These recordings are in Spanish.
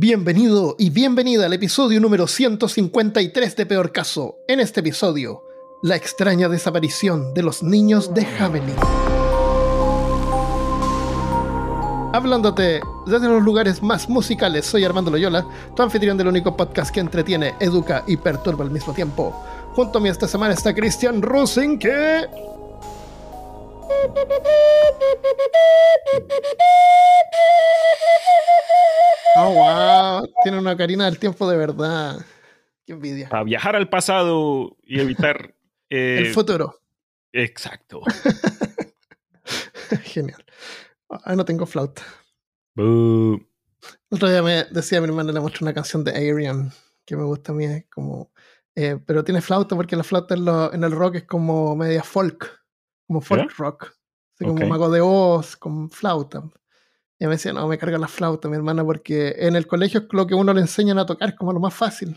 Bienvenido y bienvenida al episodio número 153 de Peor Caso. En este episodio, la extraña desaparición de los niños de Javelin. Hablándote desde los lugares más musicales, soy Armando Loyola, tu anfitrión del único podcast que entretiene, educa y perturba al mismo tiempo. Junto a mí esta semana está Christian Rosen, que... Oh, wow. Tiene una carina del tiempo de verdad. Qué envidia. A viajar al pasado y evitar... El eh, futuro. Exacto. Genial. Ah, no tengo flauta. Boo. El otro día me decía mi hermana, le mostré una canción de Arian que me gusta a mí, es como... eh, pero tiene flauta porque la flauta en, lo- en el rock es como media folk, como folk ¿Ya? rock. Así como Mago de Oz con flauta. Y me decía, no, me carga la flauta, mi hermana, porque en el colegio es lo que uno le enseñan a tocar, es como lo más fácil.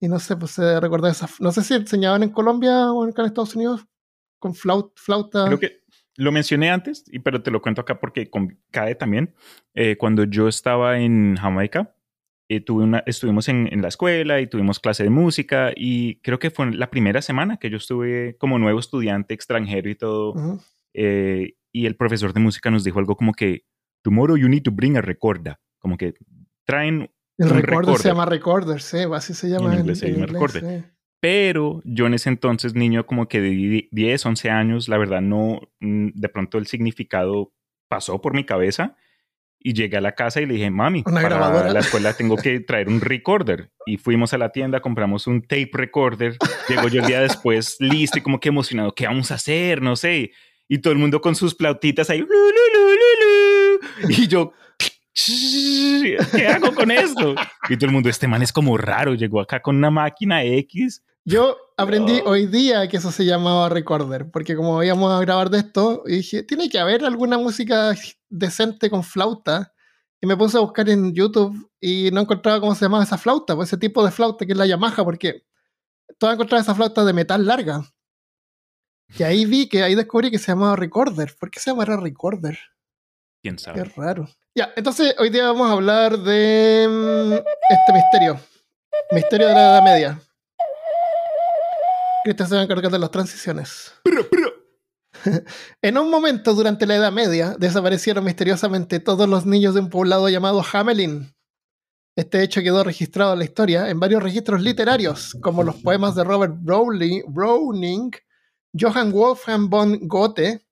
Y no sé, pues se recuerda esa... No sé si enseñaban en Colombia o en Estados Unidos con flaut- flauta. Creo que lo mencioné antes, pero te lo cuento acá porque cae también. Eh, cuando yo estaba en Jamaica, eh, tuve una, estuvimos en, en la escuela y tuvimos clase de música y creo que fue la primera semana que yo estuve como nuevo estudiante extranjero y todo. Ujú. eh, y el profesor de música nos dijo algo como que, tomorrow you need to bring a recorder. Como que traen El un recorder, se recorder. llama recorder, sí, así se llama en, inglés en llama inglés, recorder. sí. Pero yo en ese entonces, niño como que de die- 10, 11 años, la verdad no, mm, de pronto el significado pasó por mi cabeza y llegué a la casa y le dije, mami, Una para grabadora. la escuela tengo que traer un recorder. Y fuimos a la tienda, compramos un tape recorder. Llego yo el día después listo y como que emocionado, ¿qué vamos a hacer? No sé. Y todo el mundo con sus flautitas ahí. "Lu, lu, lu, lu, lu". Y yo, ¿qué hago con esto? Y todo el mundo, este man es como raro, llegó acá con una máquina X. Yo aprendí hoy día que eso se llamaba recorder, porque como íbamos a grabar de esto, y dije, tiene que haber alguna música decente con flauta. Y me puse a buscar en YouTube y no encontraba cómo se llamaba esa flauta, pues ese tipo de flauta que es la Yamaha, porque todas encontraba esa flauta de metal larga. Y ahí vi que ahí descubrí que se llamaba recorder. ¿Por qué se llamará recorder? ¿Quién Qué sabe? raro. Ya, entonces hoy día vamos a hablar de mm, este misterio. Misterio de la Edad Media. Cristian se va a encargar de las transiciones. En un momento durante la Edad Media desaparecieron misteriosamente todos los niños de un poblado llamado Hamelin. Este hecho quedó registrado en la historia en varios registros literarios, como los poemas de Robert Browning, Browning Johann Wolfgang von Goethe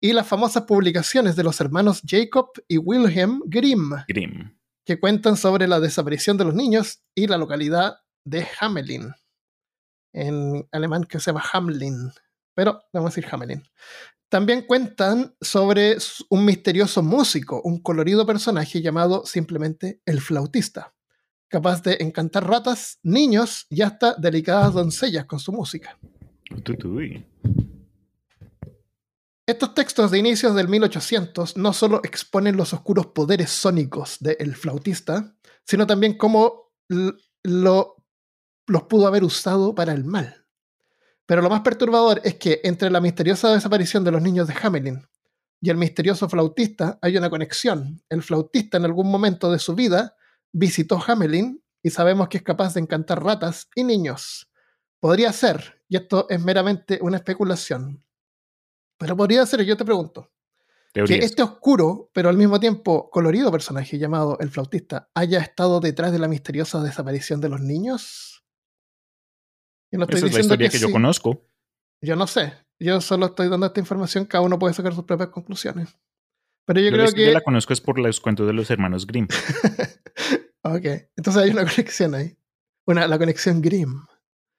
y las famosas publicaciones de los hermanos Jacob y Wilhelm Grimm, Grimm. que cuentan sobre la desaparición de los niños y la localidad de Hamelin. En alemán que se llama Hamlin, pero vamos a decir Hamelin. También cuentan sobre un misterioso músico, un colorido personaje llamado simplemente el flautista, capaz de encantar ratas, niños y hasta delicadas doncellas con su música. Estos textos de inicios del 1800 no solo exponen los oscuros poderes sónicos del flautista, sino también cómo lo- los pudo haber usado para el mal. Pero lo más perturbador es que entre la misteriosa desaparición de los niños de Hamelin y el misterioso flautista hay una conexión. El flautista en algún momento de su vida visitó Hamelin y sabemos que es capaz de encantar ratas y niños. Podría ser, y esto es meramente una especulación, pero podría ser, yo te pregunto, que este oscuro, pero al mismo tiempo colorido personaje llamado el flautista haya estado detrás de la misteriosa desaparición de los niños. Yo no estoy Esa es la diciendo historia que, que, yo sí. conozco. Yo no sé. Yo solo estoy dando esta información. Cada uno puede sacar sus propias conclusiones. Pero yo, Yo, creo que. la conozco es por los cuentos de los hermanos Grimm. ok. Entonces hay una conexión ahí. Una, la conexión Grimm.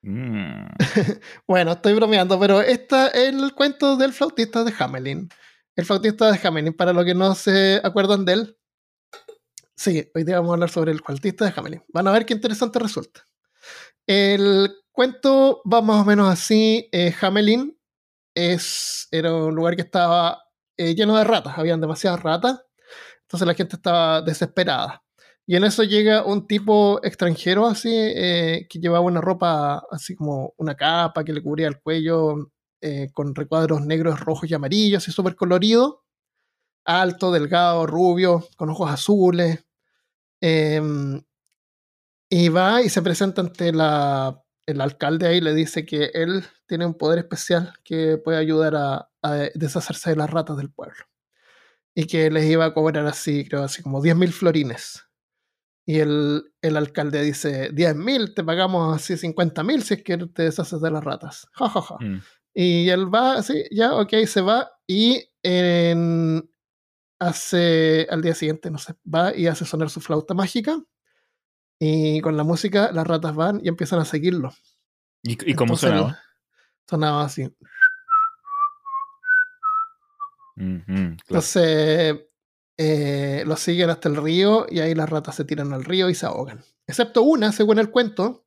Mm. Bueno, estoy bromeando, pero esta es el cuento del flautista de Hamelin. El flautista de Hamelin, para los que no se acuerdan de él. Sí, hoy día vamos a hablar sobre el flautista de Hamelin. Van a ver qué interesante resulta. El cuento va más o menos así. eh, Hamelin es, era un lugar que estaba eh, lleno de ratas, habían demasiadas ratas, entonces la gente estaba desesperada. Y en eso llega un tipo extranjero así, eh, que llevaba una ropa así como una capa que le cubría el cuello eh, con recuadros negros, rojos y amarillos, y súper colorido, alto, delgado, rubio, con ojos azules. Em, y va y se presenta ante la, el alcalde ahí, le dice que él tiene un poder especial que puede ayudar a, a deshacerse de las ratas del pueblo. Y que les iba a cobrar así, creo, así como 10.000 florines. Y el, el alcalde dice, 10.000, te pagamos así 50.000 si es que te deshaces de las ratas. Ja, ja, ja. Mm. Y él va así, ya, ok, se va y en, hace al día siguiente, no sé, va y hace sonar su flauta mágica. Y con la música las ratas van y empiezan a seguirlo. ¿Y, y cómo Entonces, sonaba? Sonaba así. Claro. Entonces eh, lo siguen hasta el río y ahí las ratas se tiran al río y se ahogan. Excepto una, según el cuento,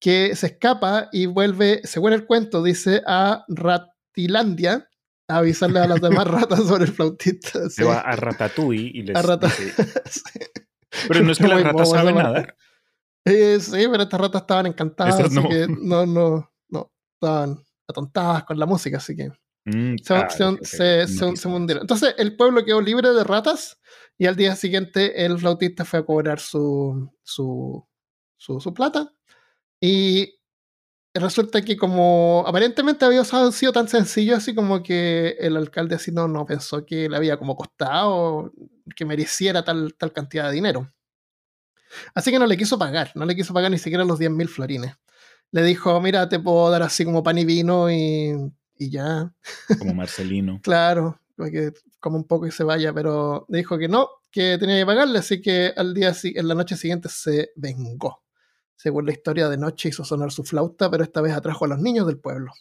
que se escapa y vuelve, según el cuento, dice a Ratilandia a avisarle a las demás ratas sobre el flautista. Se sí. va a Ratatouille y les A Rata- dice, Sí. Pero no es que las ratas saben nadar. Eh, sí, pero estas ratas estaban encantadas, Estas así no. que no, no, no, estaban atontadas con la música, así que Mm, se, ah, se- se- se- se más. hundieron. Entonces el pueblo quedó libre de ratas y al día siguiente el flautista fue a cobrar su, su, su, su plata y resulta que como aparentemente había sido tan sencillo así como que el alcalde así no, no pensó que le había como costado que mereciera tal, tal cantidad de dinero. Así que no le quiso pagar, no le quiso pagar ni siquiera los 10.000 florines. Le dijo, mira, te puedo dar así como pan y vino y, y ya. Como Marcelino. Claro, que coma un poco y se vaya, pero le dijo que no, que tenía que pagarle, así que al día en la noche siguiente se vengó. Según la historia de noche hizo sonar su flauta, pero esta vez atrajo a los niños del pueblo.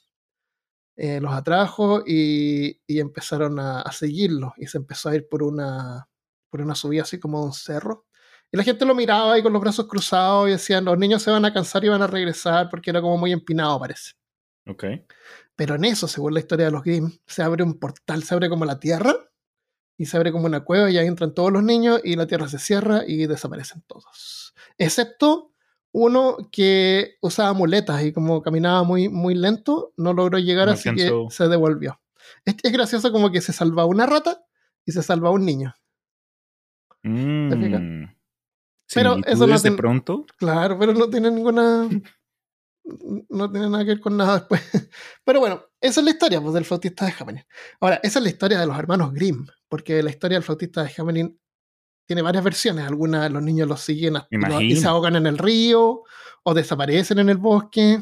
Eh, los atrajo y, y empezaron a, a seguirlo y se empezó a ir por una, por una subida así como de un cerro. Y la gente lo miraba ahí con los brazos cruzados y decían, los niños se van a cansar y van a regresar porque era como muy empinado parece. Ok. Pero en eso, según la historia de los Grimm, se abre un portal, se abre como la tierra y se abre como una cueva y ahí entran todos los niños y la tierra se cierra y desaparecen todos. Excepto uno que usaba muletas y como caminaba muy, muy lento, no logró llegar, No así alcanzó. que se devolvió. Es, es gracioso como que se salva una rata y se salva un niño. fijas? Mm. Pero eso no de ten- pronto. Claro, pero no tiene ninguna. No tiene nada que ver con nada después. Pero bueno, esa es la historia pues, del flautista de Hamelin. Ahora, esa es la historia de los hermanos Grimm, porque la historia del flautista de Hamelin tiene varias versiones. Algunas los niños los siguen hasta- y se ahogan en el río o desaparecen en el bosque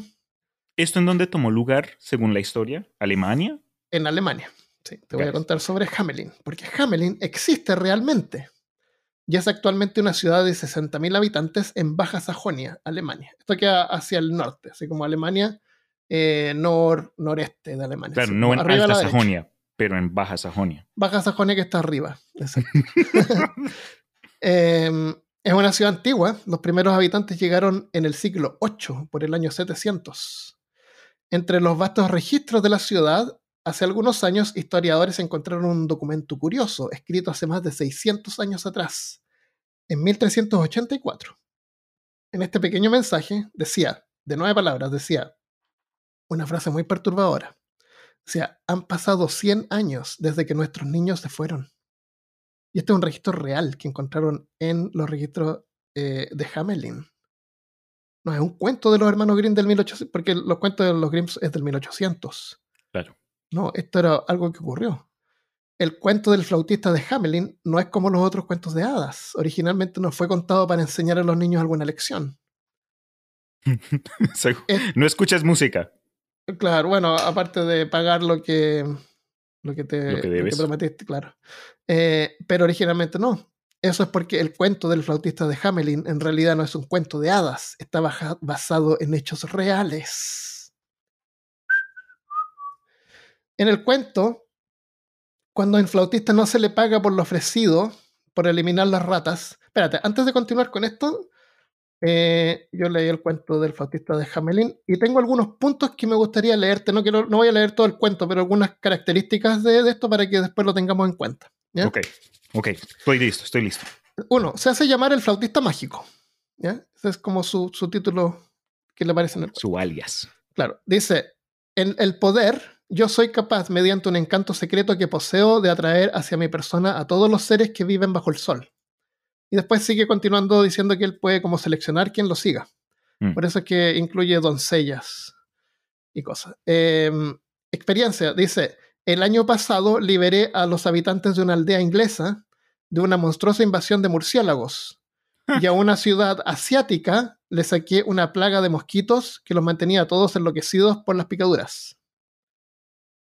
¿Esto en dónde tomó lugar, según la historia? ¿Alemania? en Alemania. Sí, te voy a contar sobre Hamelin, porque Hamelin existe realmente. Y es actualmente una ciudad de 60.000 habitantes en Baja Sajonia, Alemania. Esto queda hacia el norte, así como Alemania, eh, nor, noreste de Alemania. Claro, no en Alta. Sajonia, pero en Baja Sajonia. Baja Sajonia que está arriba. Eh, es una ciudad antigua. Los primeros habitantes llegaron en el siglo VIII, por el año 700. Entre los vastos registros de la ciudad, hace algunos años historiadores encontraron un documento curioso, escrito hace más de 600 años atrás, en 1384. En este pequeño mensaje decía, de nueve palabras, decía una frase muy perturbadora. Decía, han pasado 100 años desde que nuestros niños se fueron. Y este es un registro real que encontraron en los registros eh, de Hamelin. No es un cuento de los hermanos Grimm del 1800, porque los cuentos de los Grimm es del 1800. Claro. No, esto era algo que ocurrió. El cuento del flautista de Hamelin no es como los otros cuentos de hadas. Originalmente no fue contado para enseñar a los niños alguna lección. No escuchas música. Claro, bueno, aparte de pagar lo que, lo que, te, Lo que debes. prometiste, claro. Eh, pero originalmente no. Eso es porque el cuento del flautista de Hamelin en realidad no es un cuento de hadas, está baja- basado en hechos reales. En el cuento, cuando al flautista no se le paga por lo ofrecido, por eliminar las ratas. Espérate, antes de continuar con esto, eh, yo leí el cuento del flautista de Hamelin y tengo algunos puntos que me gustaría leerte. No, quiero, no voy a leer todo el cuento, pero algunas características de, de esto para que después lo tengamos en cuenta. ¿ya? Ok, ok. Estoy listo, estoy listo. Uno, se hace llamar el flautista mágico. ¿ya? Ese es como su, su título que le aparece en el cuento. Su alias. Claro, dice, en el poder yo soy capaz, mediante un encanto secreto que poseo, de atraer hacia mi persona a todos los seres que viven bajo el sol. Y después sigue continuando diciendo que él puede como seleccionar quién lo siga. Mm. Por eso es que incluye doncellas y cosas. Em, experiencia, dice, el año pasado liberé a los habitantes de una aldea inglesa de una monstruosa invasión de murciélagos. Y a una ciudad asiática le saqué una plaga de mosquitos que los mantenía todos enloquecidos por las picaduras.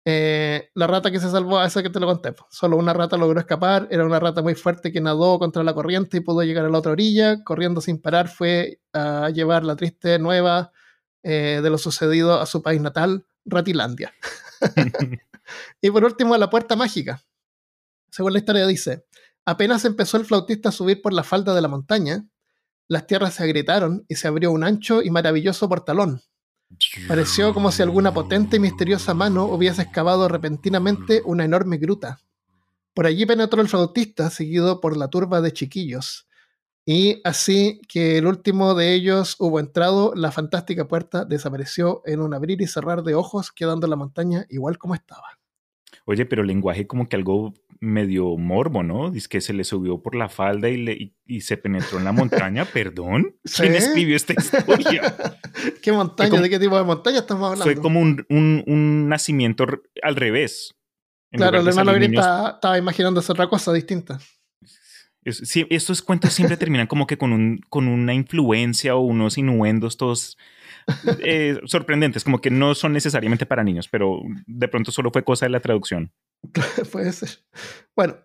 Eh, la rata que se salvó, esa que te lo conté, solo una rata logró escapar, era una rata muy fuerte que nadó contra la corriente y pudo llegar a la otra orilla, corriendo sin parar fue a llevar la triste nueva eh, de lo sucedido a su país natal, Ratilandia. y por último, la puerta mágica. Según la historia dice, apenas empezó el flautista a subir por la falda de la montaña, las tierras se agrietaron y se abrió un ancho y maravilloso portalón. Pareció como si alguna potente y misteriosa mano hubiese excavado repentinamente una enorme gruta. Por allí penetró el flautista, seguido por la turba de chiquillos. Y así que el último de ellos hubo entrado, la fantástica puerta desapareció en un abrir y cerrar de ojos, quedando la montaña igual como estaba. Oye, pero lenguaje como que algo medio morbo, ¿no? Dice que se le subió por la falda y, le- y- y se penetró en la montaña. ¿Perdón? ¿Quién Sí. escribió esta historia? ¿Qué montaña? como- ¿De qué tipo de montaña estamos hablando? Fue como un, un- un nacimiento al revés. En claro, el hermano niños- estaba, estaba imaginándose otra cosa distinta. es- sí, estos cuentos siempre terminan como que con, un, con una influencia o unos innuendos todos eh, sorprendentes, como que no son necesariamente para niños, pero de pronto solo fue cosa de la traducción. Puede ser. Bueno,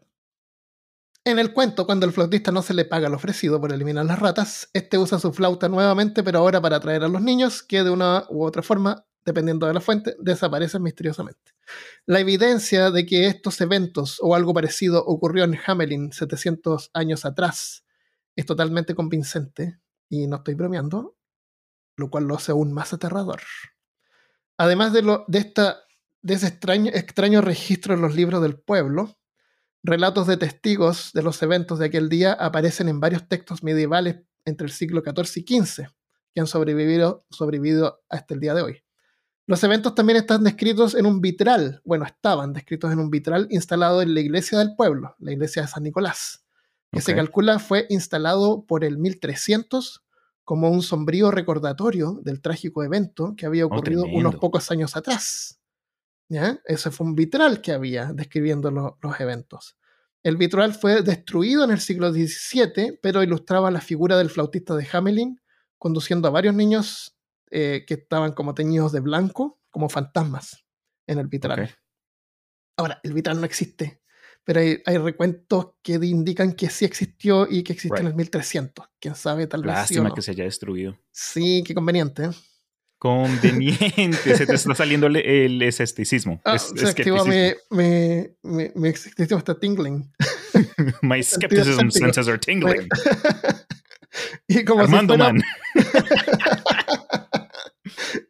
en el cuento, cuando el flautista no se le paga lo ofrecido por eliminar las ratas, este usa su flauta nuevamente, pero ahora para atraer a los niños, que de una u otra forma, dependiendo de la fuente, desaparecen misteriosamente. La evidencia de que estos eventos o algo parecido ocurrió en Hamelin 700 años atrás es totalmente convincente, y no estoy bromeando, lo cual lo hace aún más aterrador. Además de, lo, de, esta, de ese extraño, extraño registro en los libros del pueblo, relatos de testigos de los eventos de aquel día aparecen en varios textos medievales entre el siglo XIV y XV, que han sobrevivido, sobrevivido hasta el día de hoy. Los eventos también están descritos en un vitral, bueno, estaban descritos en un vitral instalado en la iglesia del pueblo, la iglesia de San Nicolás, que se calcula fue instalado por el 1300 como un sombrío recordatorio del trágico evento que había ocurrido unos pocos años atrás. ¿Ya? Ese fue un vitral que había describiendo lo- los eventos. El vitral fue destruido en el siglo XVII, pero ilustraba la figura del flautista de Hamelin conduciendo a varios niños eh, que estaban como teñidos de blanco, como fantasmas en el vitral. Ahora, el vitral no existe, pero hay, hay recuentos que indican que sí existió y que existió en Right. el 1300. Quién sabe, tal vez sí o Lástima no. que se haya destruido. Sí, qué conveniente. ¿eh? Conveniente, se te está saliendo el, el escepticismo. Ah, Es- se activó mi, mi, mi, mi escepticismo está tingling. My skepticism senses are tingling. y como si Armando fuera- Man.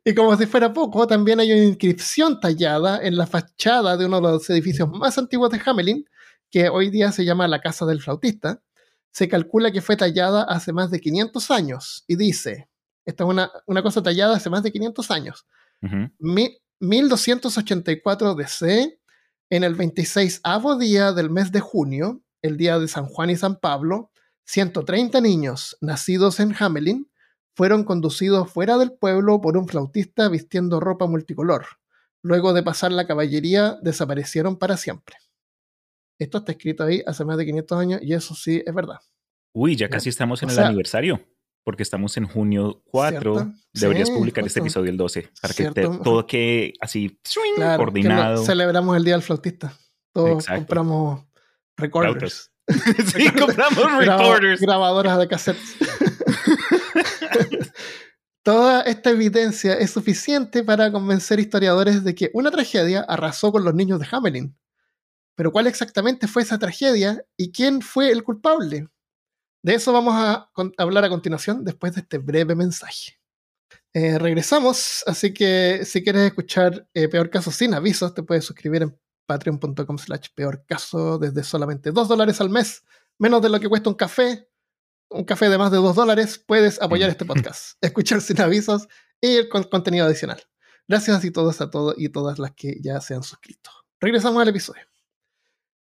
Y como si fuera poco, también hay una inscripción tallada en la fachada de uno de los edificios más antiguos de Hamelin, que hoy día se llama la Casa del Flautista. Se calcula que fue tallada hace más de 500 años y dice, esta es una, una cosa tallada hace más de 500 años, Ujú. Mi- 1284 DC, en el 26 día del mes de junio, el día de San Juan y San Pablo, 130 niños nacidos en Hamelin fueron conducidos fuera del pueblo por un flautista vistiendo ropa multicolor. Luego de pasar la caballería, desaparecieron para siempre. Esto está escrito ahí hace más de 500 años y eso sí es verdad. Uy, ya casi estamos en O el sea- aniversario. Porque estamos en junio 4. ¿Cierto? Deberías Sí, publicar este episodio el 12 para que te- Cierto. todo quede así Claro, que coordinado. no- celebramos el Día del Flautista. Todos Exacto. compramos recorders. sí, compramos recorders. grabadoras de cassettes. Toda esta evidencia es suficiente para convencer historiadores de que una tragedia arrasó con los niños de Hamelin. Pero ¿cuál exactamente fue esa tragedia y quién fue el culpable? De eso vamos a hablar a continuación después de este breve mensaje. Eh, regresamos, así que si quieres escuchar eh, Peor Caso sin avisos, te puedes suscribir en patreon.com slash peor caso desde solamente 2 dólares al mes, menos de lo que cuesta un café, un café de más de 2 dólares, puedes apoyar Mm. este podcast, escuchar sin avisos y el con- contenido adicional. Gracias y todos a todos y todas las que ya se han suscrito. Regresamos al episodio.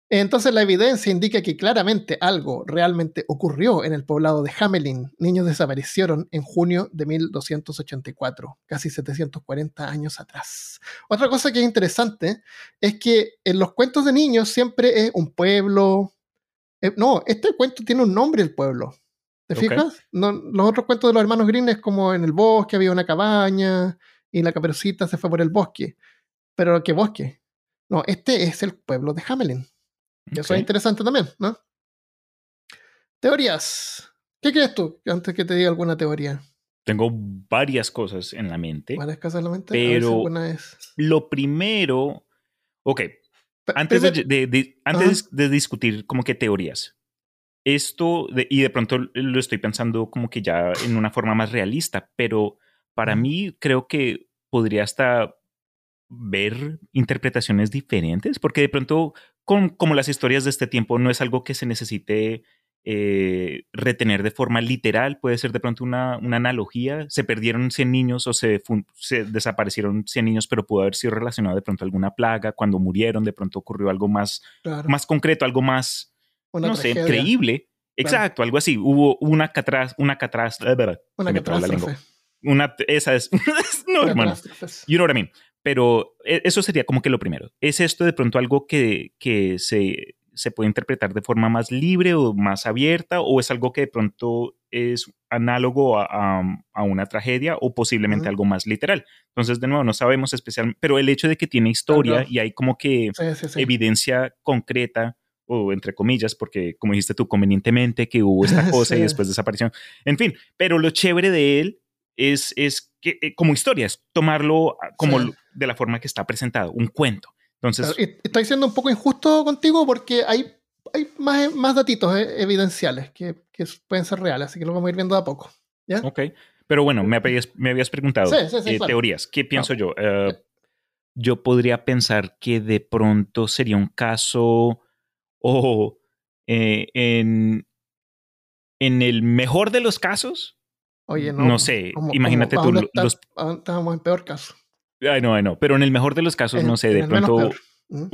Entonces la evidencia indica que claramente algo realmente ocurrió en el poblado de Hamelin. Niños desaparecieron en junio de 1284, casi 740 años atrás. Otra cosa que es interesante es que en los cuentos de niños siempre es un pueblo. eh, no, este cuento tiene un nombre el pueblo. ¿Te fijas? No, los otros cuentos de los hermanos Green es como en el bosque había una cabaña y la caperucita se fue por el bosque. Pero ¿qué bosque? No, este es el pueblo de Hamelin. Y eso es interesante también, ¿no? Teorías. ¿Qué crees tú? Antes que te diga alguna teoría. Tengo varias cosas en la mente. ¿Varias cosas en la mente? Pero-. Lo primero, ok, antes, de- de- antes de discutir como que teorías, esto, de- y de pronto lo estoy pensando como que ya en una forma más realista, pero para mí creo que podría hasta ver interpretaciones diferentes, porque de pronto, con- como las historias de este tiempo, no es algo que se necesite eh, retener de forma literal, puede ser de pronto una, una analogía, se perdieron 100 niños o se, desaparecieron 100 niños, pero pudo haber sido relacionado de pronto a alguna plaga, cuando murieron, de pronto ocurrió algo más, claro, más concreto, algo más, una no sé, tragedia, creíble. Exacto, algo así. Hubo una catras, una catras, Una la lengua. catástrofe. Una, esa es, no, Una hermano. catástrofe. You know what I mean. Pero e- eso sería como que lo primero. ¿Es esto de pronto algo que, que se, se puede interpretar de forma más libre o más abierta? ¿O es algo que de pronto es análogo a, a- a una tragedia o posiblemente algo más literal? Entonces, de nuevo, no sabemos especialmente, pero el hecho de que tiene historia Claro. y hay como que Sí, sí, sí. evidencia concreta o entre comillas, porque como dijiste tú, convenientemente que hubo esta cosa y Sí. después desapareció. En fin, pero lo chévere de él es, es que eh, como historia, es tomarlo ah, como Sí. de la forma que está presentado, un cuento. Entonces, Claro, y estoy siendo un poco injusto contigo porque hay, hay más, más datitos eh, evidenciales que, que pueden ser reales, así que lo vamos a ir viendo de a poco. ¿Ya? ok. Pero bueno, me habías, me habías preguntado Sí, eh, claro. teorías. ¿Qué pienso No. yo? Eh, yo podría pensar que de pronto sería un caso o eh, en, en el mejor de los casos, Oye, no. No sé, imagínate ¿a tú, los- Estábamos en peor caso. Ay, no, ay, no, pero en el mejor de los casos, En- no sé, de pronto. ¿Mm?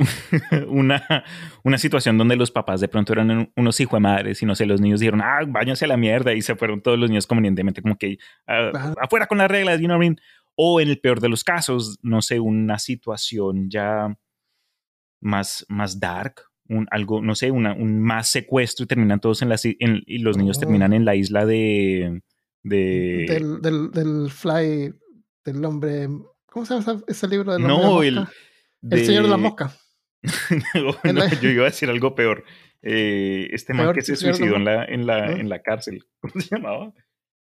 una, una situación donde los papás de pronto eran un- unos hijos de madres y no sé, los niños dijeron, ah, váyanse a la mierda y se fueron todos los niños convenientemente como que ah, afuera con las reglas, you know what I mean? O en el peor de los casos, no sé, una situación ya más, más dark, un, algo, no sé, una, un más secuestro y terminan todos en la, si- en- y los niños Oh. terminan en la isla de... de Del, del, del Fly, del hombre. ¿Cómo se llama ese libro del hombre no, de el... mosca? El señor de las no, no, la- yo iba a decir algo peor. Eh, este man Peor que que se suicidó en las la, en, la, en la cárcel. ¿Cómo se llamaba?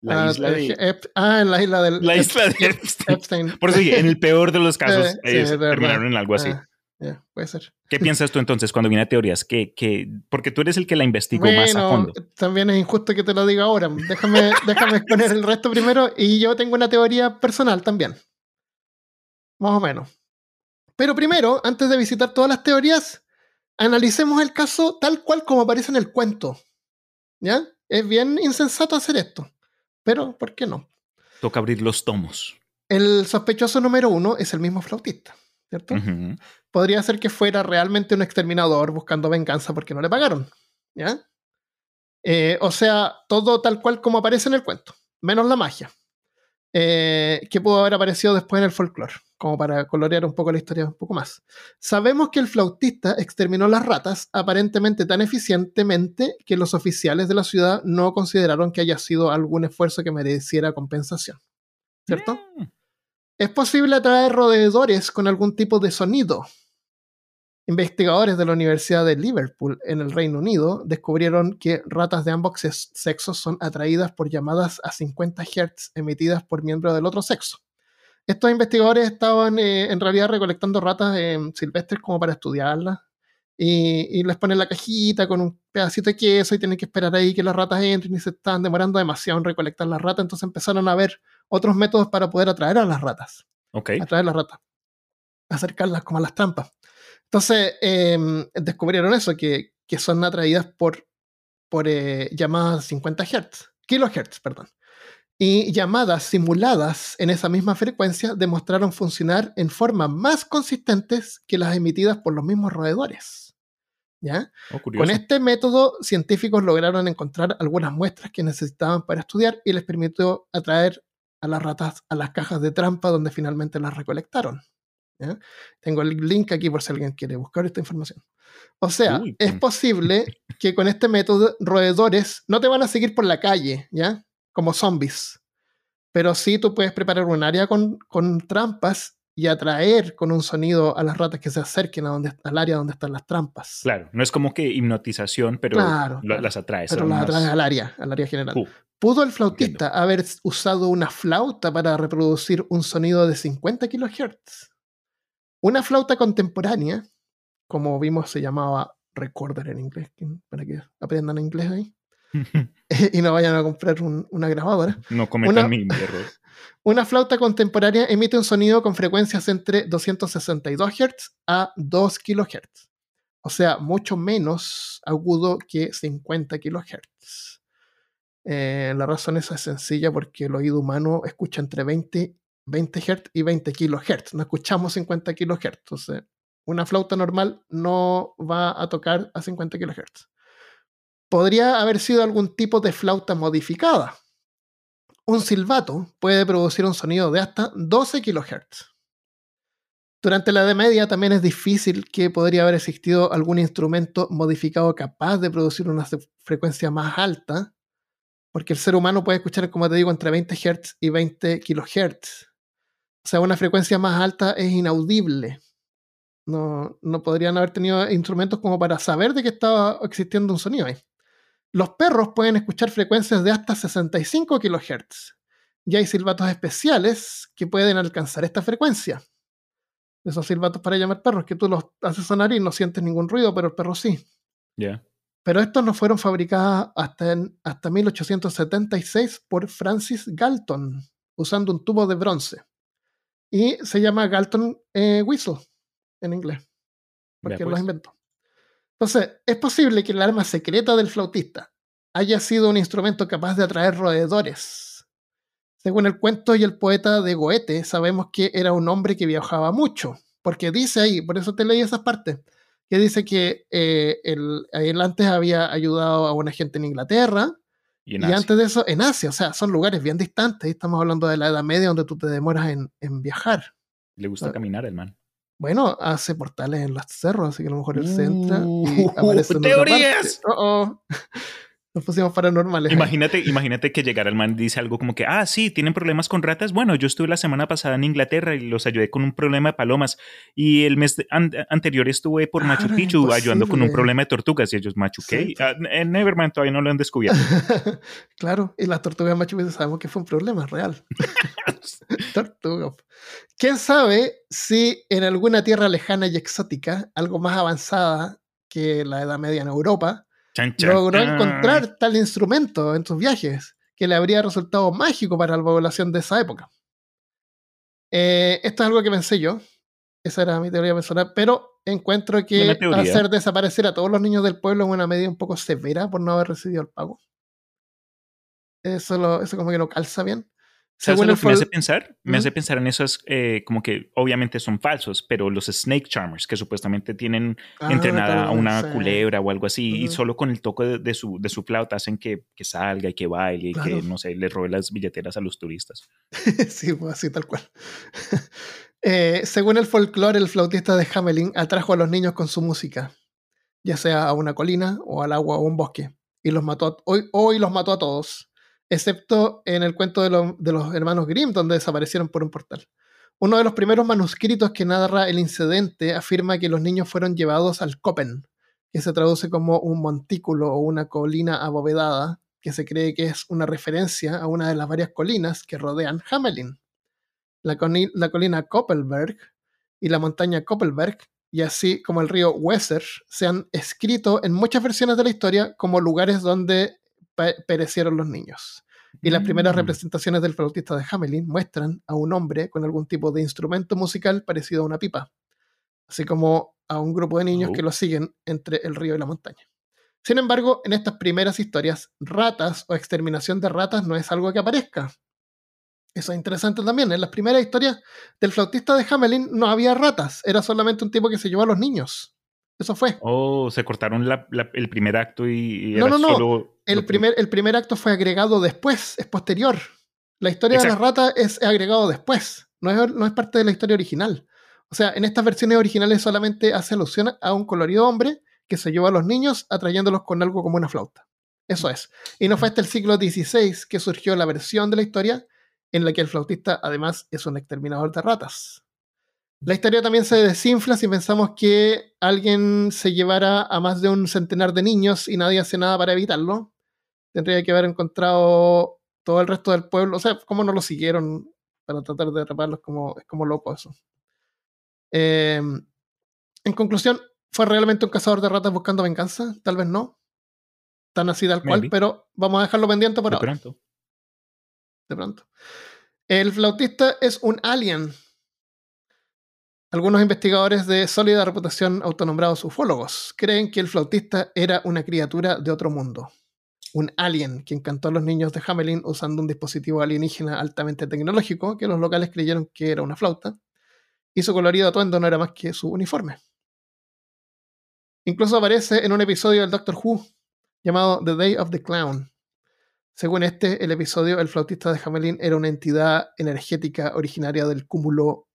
La ah, isla eh, de... Ep- ah, en la isla del. La isla de Epstein. Epstein. Por eso en el peor de los casos, eh, terminaron en algo así. Ah, ya, puede ser. ¿Qué piensas tú entonces cuando viene a teorías? Que, que, porque tú eres el que la investigó más a Bueno, fondo. también es injusto que te lo diga ahora. Déjame, déjame exponer el resto primero y yo tengo una teoría personal también. Más o menos. Pero primero, antes de visitar todas las teorías, analicemos el caso tal cual como aparece en el cuento. ¿Ya? Es bien insensato hacer esto. Pero, ¿por qué no? Toca abrir los tomos. El sospechoso número uno es el mismo flautista, ¿cierto? Ujú. Podría ser que fuera realmente un exterminador buscando venganza porque no le pagaron. ¿Ya? Eh, o sea, todo tal cual como aparece en el cuento, menos la magia, eh, que pudo haber aparecido después en el folclore, como para colorear un poco la historia un poco más. Sabemos que el flautista exterminó las ratas aparentemente tan eficientemente que los oficiales de la ciudad no consideraron que haya sido algún esfuerzo que mereciera compensación. ¿Cierto? Mm. Es posible atraer roedores con algún tipo de sonido. Investigadores de la Universidad de Liverpool en el Reino Unido descubrieron que ratas de ambos sex- sexos son atraídas por llamadas a 50 Hz emitidas por miembros del otro sexo. Estos investigadores estaban eh, en realidad recolectando ratas eh, silvestres como para estudiarlas y, y les ponen la cajita con un pedacito de queso y tienen que esperar ahí que las ratas entren y se estaban demorando demasiado en recolectar las ratas, entonces empezaron a ver otros métodos para poder atraer a las ratas Ok. atraer las ratas, acercarlas como a las trampas. Entonces eh, descubrieron eso, que, que son atraídas por, por eh, llamadas 50 Hz, kilohertz, perdón. Y llamadas simuladas en esa misma frecuencia demostraron funcionar en forma más consistentes que las emitidas por los mismos roedores. ¿ya? Oh, Con este método, científicos lograron encontrar algunas muestras que necesitaban para estudiar y les permitió atraer a las ratas a las cajas de trampa donde finalmente las recolectaron. Tengo el link aquí por si alguien quiere buscar esta información. O sea, Uy, es posible que con este método roedores no te van a seguir por la calle, ¿ya? Como zombies. Pero sí tú puedes preparar un área con, con trampas y atraer con un sonido a las ratas que se acerquen a donde, al área donde están las trampas. Claro, no es como que hipnotización, pero Claro, las atraes. Pero las atraes al área, al área general. Uh, ¿Pudo el flautista haber usado una flauta para reproducir un sonido de 50 kHz? Una flauta contemporánea, como vimos se llamaba recorder en inglés, para que aprendan inglés ahí, y no vayan a comprar un- una grabadora. no cometan Una- mi error. Una flauta contemporánea emite un sonido con frecuencias entre 262 Hz a 2 kHz. O sea, mucho menos agudo que 50 kHz. Eh, la razón es sencilla porque el oído humano escucha entre 20, 20 Hz y 20 kHz. No escuchamos 50 kHz. Entonces, una flauta normal no va a tocar a 50 kHz. Podría haber sido algún tipo de flauta modificada. Un silbato puede producir un sonido de hasta 12 kHz. Durante la Edad Media también es difícil que podría haber existido algún instrumento modificado capaz de producir una frecuencia más alta, porque el ser humano puede escuchar, como te digo, entre 20 Hz y 20 kHz. O sea, una frecuencia más alta es inaudible. No, no podrían haber tenido instrumentos como para saber de que estaba existiendo un sonido ahí. Los perros pueden escuchar frecuencias de hasta 65 kHz. Y hay silbatos especiales que pueden alcanzar esta frecuencia. Esos silbatos para llamar perros, que tú los haces sonar y no sientes ningún ruido, pero el perro sí. Ya. Pero estos no fueron fabricados hasta, en- hasta 1876 por Francis Galton, usando un tubo de bronce. Y se llama Galton eh, Whistle en inglés, porque él pues. los inventó. Entonces, es posible que el arma secreta del flautista haya sido un instrumento capaz de atraer roedores. Según el cuento y el poeta de Goethe, sabemos que era un hombre que viajaba mucho, porque dice ahí, por eso te leí esas partes, que dice que eh, él, él antes había ayudado a una gente en Inglaterra Y en y Asia. antes de eso en Asia, o sea, son lugares bien distantes, estamos hablando de la Edad Media donde tú te demoras en, en viajar. Le gusta caminar el man. Bueno, hace portales en los cerros, así que a lo mejor él se entra y Uh, aparece en otra teorías. parte. Oh, oh. Nos pusimos paranormales. Imagínate, imagínate que llegara el man y dice algo como que, ah, sí, tienen problemas con ratas. Bueno, yo estuve la semana pasada en Inglaterra y los ayudé con un problema de palomas. Y el mes de- an- anterior estuve por Machu Claro, Picchu ayudando con un imposible. problema de tortugas. Y ellos, Machu, ¿qué? Sí. Ah, en Nevermind todavía no lo han descubierto. claro, y las tortugas Machu Picchu sabemos que fue un problema real. Tortugas. ¿Quién sabe si en alguna tierra lejana y exótica, algo más avanzada que la Edad Media en Europa, Chan, chan, logró chan. encontrar tal instrumento en sus viajes que le habría resultado mágico para la población de esa época. Eh, esto es algo que pensé yo. Esa era mi teoría personal, pero encuentro que hacer desaparecer a todos los niños del pueblo es una medida un poco severa por no haber recibido el pago. Eso, lo- eso como que no calza bien. ¿Sabes lo que me hace pensar? Me hace pensar en esos, eh, como que obviamente son falsos, pero los Snake Charmers, que supuestamente tienen Ah, entrenada a una sí. culebra o algo así, y solo con el toque de, de su, de su flauta hacen que, que salga y que baile y que, no sé, le robe las billeteras a los turistas. sí, pues así tal cual. Eh, según el folclore, el flautista de Hamelin atrajo a los niños con su música, ya sea a una colina o al agua o un bosque, y los mató a- hoy, hoy los mató a todos, excepto en el cuento de, lo- de los hermanos Grimm, donde desaparecieron por un portal. Uno de los primeros manuscritos que narra el incidente afirma que los niños fueron llevados al Copen, que se traduce como un montículo o una colina abovedada, que se cree que es una referencia a una de las varias colinas que rodean Hamelin la, la colina Koppelberg y la montaña Koppelberg, y así como el río Weser, se han escrito en muchas versiones de la historia como lugares donde perecieron los niños. Y las primeras Mm. representaciones del flautista de Hamelin muestran a un hombre con algún tipo de instrumento musical parecido a una pipa, así como a un grupo de niños Oh. que lo siguen entre el río y la montaña. Sin embargo, en estas primeras historias, ratas o exterminación de ratas no es algo que aparezca. Eso es interesante también. En las primeras historias del flautista de Hamelin no había ratas, era solamente un tipo que se llevó a los niños. Eso fue. Oh, se cortaron la- la- el primer acto y, y No, era no, no. solo El primer, el primer acto fue agregado después, es posterior. La historia de la rata es agregado después, no es, no es parte de la historia original. O sea, en estas versiones originales solamente hace alusión a un colorido hombre que se lleva a los niños atrayéndolos con algo como una flauta. Eso es. Y no fue hasta el siglo XVI que surgió la versión de la historia en la que el flautista además es un exterminador de ratas. La historia también se desinfla si pensamos que alguien se llevara a más de un centenar de niños y nadie hace nada para evitarlo. Tendría que haber encontrado todo el resto del pueblo. O sea, ¿cómo no lo siguieron para tratar de atraparlos? Como, es como loco eso. Eh, en conclusión, ¿fue realmente un cazador de ratas buscando venganza? Tal vez no. Tan así tal cual, Maybe. pero vamos a dejarlo pendiente por de ahora pronto. de pronto. El flautista es un alien. Algunos investigadores de sólida reputación, autonombrados ufólogos, creen que el flautista era una criatura de otro mundo. Un alien que encantó a los niños de Hamelin usando un dispositivo alienígena altamente tecnológico que los locales creyeron que era una flauta. Y su colorido atuendo no era más que su uniforme. Incluso aparece en un episodio del Doctor Who llamado The Day of the Clown, según este, el episodio, el flautista de Hamelin era una entidad energética originaria del cúmulo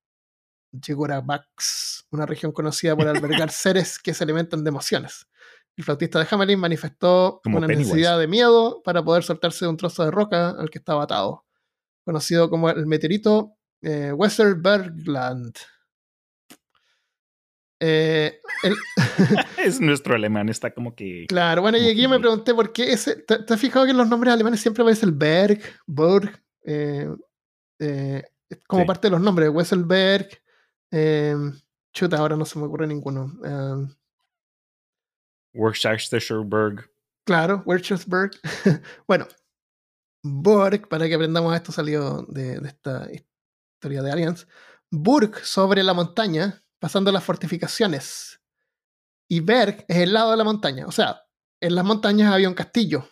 Yegorabax, una región conocida por albergar seres que se alimentan de emociones. El flautista de Hamelin manifestó Como una Pennywise. necesidad de miedo para poder soltarse de un trozo de roca al que estaba atado, conocido como el meteorito eh. Eh, el- Es nuestro alemán, está como que. Claro, bueno, y aquí me pregunté por qué ese. ¿Te, te has fijado que en los nombres alemanes siempre aparece el Berg, Burg? eh, eh, como Sí. parte de los nombres, Wesselberg. Eh, chuta, ahora no se me ocurre ninguno. Worcestershire. claro, Werchersberg. bueno, Burg, para que aprendamos esto, salió de, de esta historia de Aliens. Burg sobre la montaña, pasando las fortificaciones. Y Berg es el lado de la montaña. O sea, en las montañas había un castillo.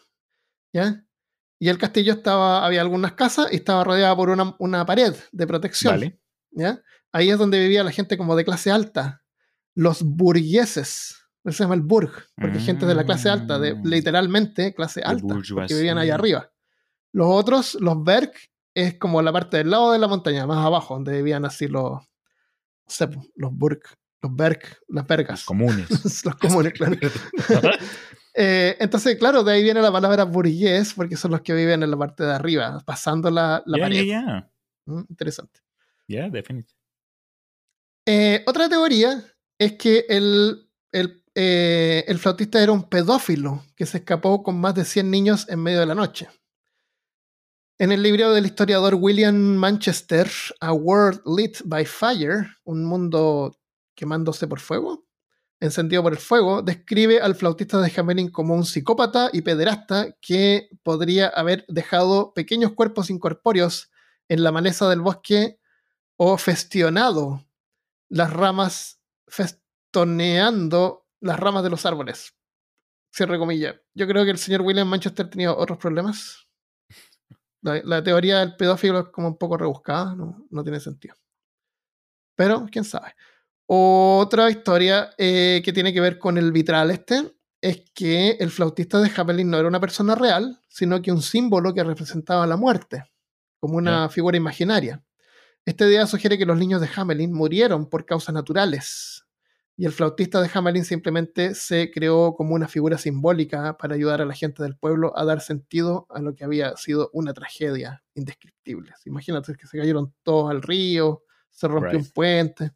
¿Ya? Y el castillo estaba, había algunas casas y estaba rodeado por una, una pared de protección. Vale. ¿ya? Ahí es donde vivía la gente como de clase alta. Los burgueses. Eso se llama el burg, porque gente de la clase alta, de Mm. literalmente clase alta, bourgeoisie. vivían allá arriba. Los otros, los Berg, es como la parte del lado de la montaña, más abajo, donde vivían así los, no sé, po, los burg, los Berg, las Los vergas. comunes. los comunes, claro. Eh, entonces, claro, de ahí viene la palabra burgués, porque son los que viven en la parte de arriba, pasando la, la pared. ya, ya. Mm, Interesante. Ya, definitivamente. Eh, otra teoría es que el, el, eh, el flautista era un pedófilo que se escapó con más de 100 niños en medio de la noche. En el libro del historiador William Manchester, A World Lit by Fire, un mundo quemándose por fuego, encendido por el fuego, describe al flautista de Hamelin como un psicópata y pederasta que podría haber dejado pequeños cuerpos incorpóreos en la maleza del bosque o festionado las ramas, festoneando las ramas de los árboles. Cierre comillas. Yo creo que el señor William Manchester tenía otros problemas. La, la teoría del pedófilo es como un poco rebuscada, no, no tiene sentido. Pero, quién sabe. Otra historia eh, que tiene que ver con el vitral este es que el flautista de Hamelin no era una persona real, sino que un símbolo que representaba la muerte, como una figura imaginaria. Esta idea sugiere que los niños de Hamelin murieron por causas naturales. Y el flautista de Hamelin simplemente se creó como una figura simbólica para ayudar a la gente del pueblo a dar sentido a lo que había sido una tragedia indescriptible. Imagínate que se cayeron todos al río, se rompió Right. un puente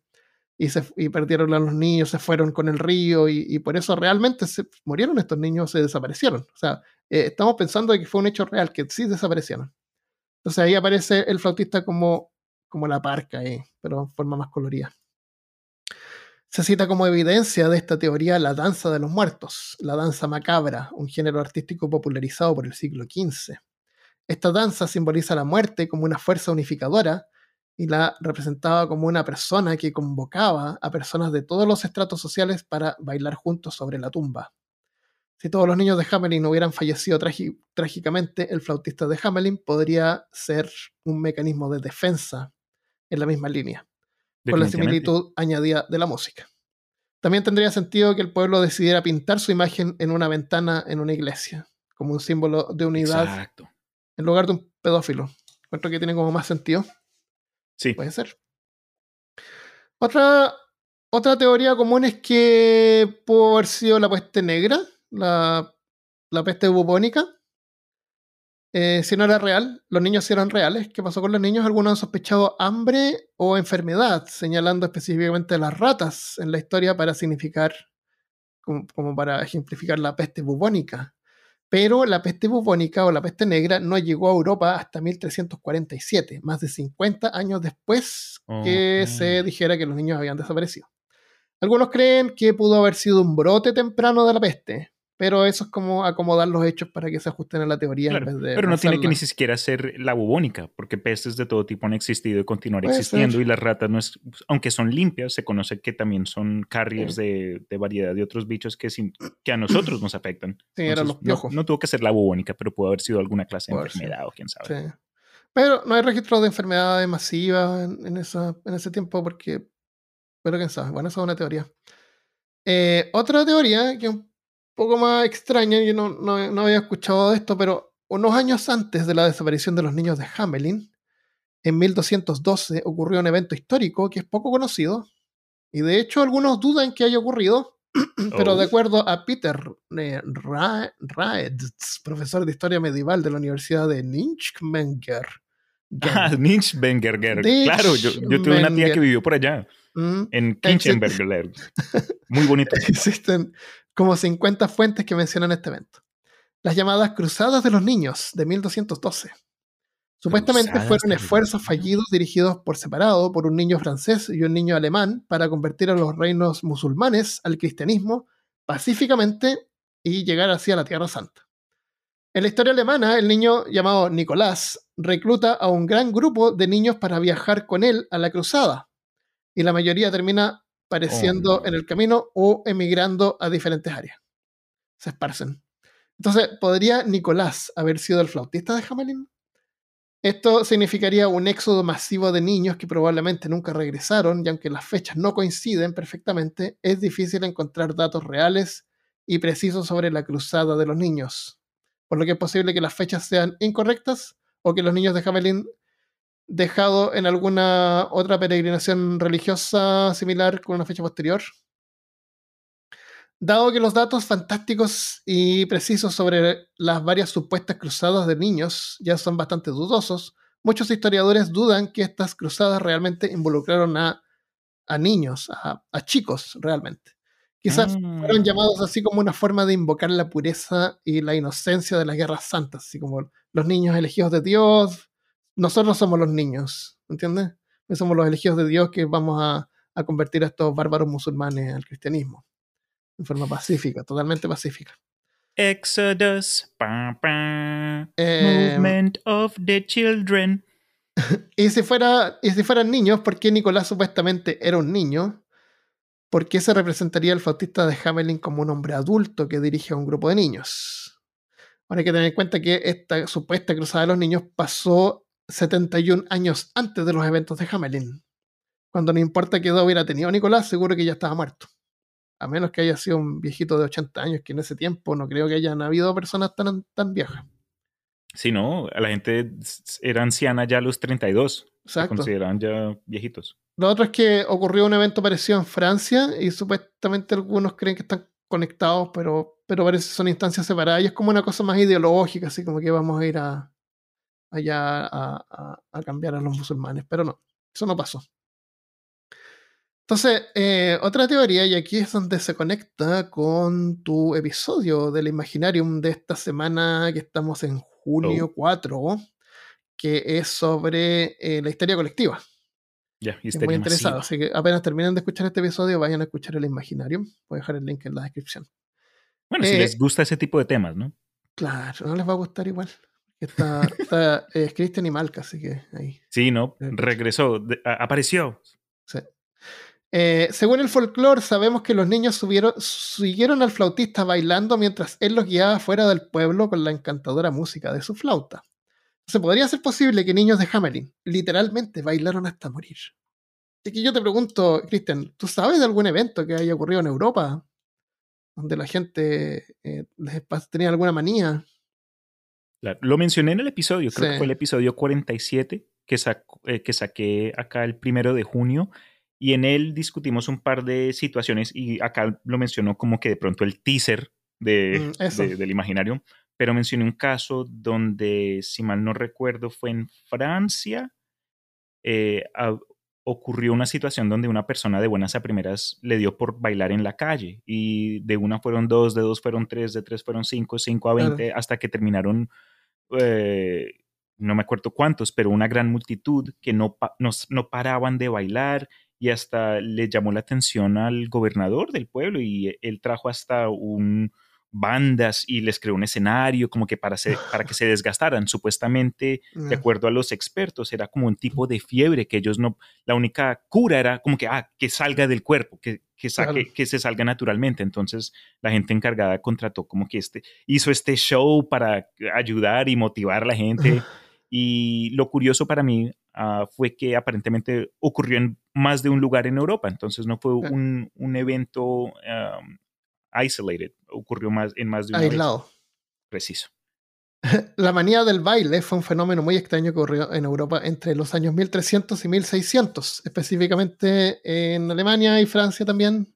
y, se, y perdieron a los niños, se fueron con el río y, y por eso realmente se murieron estos niños, se desaparecieron. O sea, eh, estamos pensando de que fue un hecho real, que sí desaparecieron. Entonces ahí aparece el flautista como, como la parca, eh, pero en forma más colorida. Se cita como evidencia de esta teoría la danza de los muertos, la danza macabra, un género artístico popularizado por el siglo XV. Esta danza simboliza la muerte como una fuerza unificadora y la representaba como una persona que convocaba a personas de todos los estratos sociales para bailar juntos sobre la tumba. Si todos los niños de Hamelin hubieran fallecido trágicamente, el flautista de Hamelin podría ser un mecanismo de defensa en la misma línea con la similitud añadida de la música. También tendría sentido que el pueblo decidiera pintar su imagen en una ventana en una iglesia, como un símbolo de unidad Exacto. en lugar de un pedófilo. Encuentro que tiene como más sentido. Sí. Puede ser. Otra, otra teoría común es que pudo haber sido la peste negra, la, la peste bubónica. Eh, si no era real, los niños sí eran reales. ¿Qué pasó con los niños? Algunos han sospechado hambre o enfermedad, señalando específicamente las ratas en la historia para significar, como, como para ejemplificar la peste bubónica. Pero la peste bubónica o la peste negra no llegó a Europa hasta 1347, más de 50 años después que se dijera que los niños habían desaparecido. Algunos creen que pudo haber sido un brote temprano de la peste, pero eso es como acomodar los hechos para que se ajusten a la teoría Claro, en vez de. pero no tiene que ni siquiera ser la bubónica, porque pestes de todo tipo han existido y continuar Puede existiendo. Y las ratas, no es, aunque son limpias, se conoce que también son carriers de, de variedad de otros bichos que, sin- que a nosotros nos afectan. Sí, eran los no- piojos. No, tuvo que ser la bubónica, pero pudo haber sido alguna clase de enfermedad o quién sabe. Sí. Pero no hay registros de enfermedades masivas en, en esa, en ese tiempo porque... Pero quién sabe. Bueno, esa es una teoría. Eh, otra teoría que poco más extraña, yo no, no- no había escuchado de esto, pero unos años antes de la desaparición de los niños de Hamelin, en 1212 ocurrió un evento histórico que es poco conocido y de hecho algunos dudan que haya ocurrido, pero Oh. de acuerdo a Peter eh, Ra- profesor de historia medieval de la Universidad de Ninchmenger, Ah, Ninchbengerger. Claro, yo, yo tuve una tía que vivió por allá, Mm, en Kinchenberger. Muy bonito. Existen como 50 fuentes que mencionan este evento. Las llamadas Cruzadas de los Niños de 1212. Supuestamente Cruzadas fueron esfuerzos fallidos dirigidos por separado por un niño francés y un niño alemán para convertir a los reinos musulmanes al cristianismo pacíficamente y llegar así a la Tierra Santa. En la historia alemana, el niño llamado Nicolás recluta a un gran grupo de niños para viajar con él a la cruzada, y la mayoría termina Oh, no. en el camino o emigrando a diferentes áreas. Se esparcen. Entonces, ¿podría Nicolás haber sido el flautista de Hamelin? Esto significaría un éxodo masivo de niños que probablemente nunca regresaron, y aunque las fechas no coinciden perfectamente, es difícil encontrar datos reales y precisos sobre la cruzada de los niños. Por lo que es posible que las fechas sean incorrectas o que los niños de Hamelin dejado en alguna otra peregrinación religiosa similar con una fecha posterior. Dado que los datos fantásticos y precisos sobre las varias supuestas cruzadas de niños ya son bastante dudosos, muchos historiadores dudan que estas cruzadas realmente involucraron a, a niños, a, a chicos realmente. Quizás Mm. fueron llamados así como una forma de invocar la pureza y la inocencia de las guerras santas, así como los niños elegidos de Dios. Nosotros somos los niños, ¿entiendes? Somos los elegidos de Dios que vamos a, a convertir a estos bárbaros musulmanes al cristianismo. En forma pacífica, totalmente pacífica. Exodus. pa, pa, Eh, Movement of the children. y, si fuera, y si fueran niños, ¿por qué Nicolás supuestamente era un niño? ¿Por qué se representaría el flautista de Hamelin como un hombre adulto que dirige a un grupo de niños? Ahora hay que tener en cuenta que esta supuesta cruzada de los niños pasó 71 años antes de los eventos de Hamelin. Cuando no importa qué edad hubiera tenido Nicolás, seguro que ya estaba muerto. A menos que haya sido un viejito de 80 años, que en ese tiempo no creo que hayan habido personas tan, tan viejas. Sí, no, la gente era anciana ya a los 32. Se Exacto. consideraban ya viejitos. Lo otro es que ocurrió un evento parecido en Francia y supuestamente algunos creen que están conectados, pero, pero parece que son instancias separadas y es como una cosa más ideológica, así como que vamos a ir a, allá a, a- a cambiar a los musulmanes, pero no, eso no pasó. Entonces, eh, otra teoría, y aquí es donde se conecta con tu episodio del Imaginarium de esta semana que estamos en junio Oh. 4, que es sobre eh, la historia colectiva. Ya, Es muy interesado. masiva. Así que apenas terminen de escuchar este episodio, vayan a escuchar el Imaginarium. Voy a dejar el link en la descripción. Bueno, si Eh, les gusta ese tipo de temas, ¿no? Claro, no les va a gustar igual. Está, está es Christian y Malca, así que ahí. Sí, ¿no? Eh, Regresó, de- a- apareció. sí. Eh, según el folclore, sabemos que los niños subieron, siguieron al flautista bailando mientras él los guiaba fuera del pueblo con la encantadora música de su flauta. Se podría ser posible que niños de Hamelin literalmente bailaron hasta morir. Y que yo te pregunto, Cristian, ¿tú sabes de algún evento que haya ocurrido en Europa? Donde la gente eh, tenía alguna manía. Lo mencioné en el episodio, creo que fue el episodio 47 que, eh, que saqué acá el primero de junio y en él discutimos un par de situaciones y acá lo mencionó como que de pronto el teaser de, mm, del imaginario, pero mencioné un caso donde, si mal no recuerdo, fue en Francia, eh, ocurrió una situación donde una persona de buenas a primeras le dio por bailar en la calle y de una fueron dos, de dos fueron tres, de tres fueron cinco, cinco a veinte, hasta que terminaron, eh, no me acuerdo cuántos, pero una gran multitud que no, no, no paraban de bailar y hasta le llamó la atención al gobernador del pueblo y él trajo hasta un bandas y les creó un escenario como que para, para que se desgastaran. Supuestamente, de acuerdo a los expertos, era como un tipo de fiebre que ellos no, la única cura era como que, ah, que salga del cuerpo, que, que, saque, que se salga naturalmente. Entonces, la gente encargada contrató como que este, hizo este show para ayudar y motivar a la gente. Y lo curioso para mí ah, fue que aparentemente ocurrió en más de un lugar en Europa, entonces no fue un, un evento isolated, ocurrió más, en más de un Aislado. Preciso. La manía del baile fue un fenómeno muy extraño que ocurrió en Europa entre los años 1300 y 1600, específicamente en Alemania y Francia también.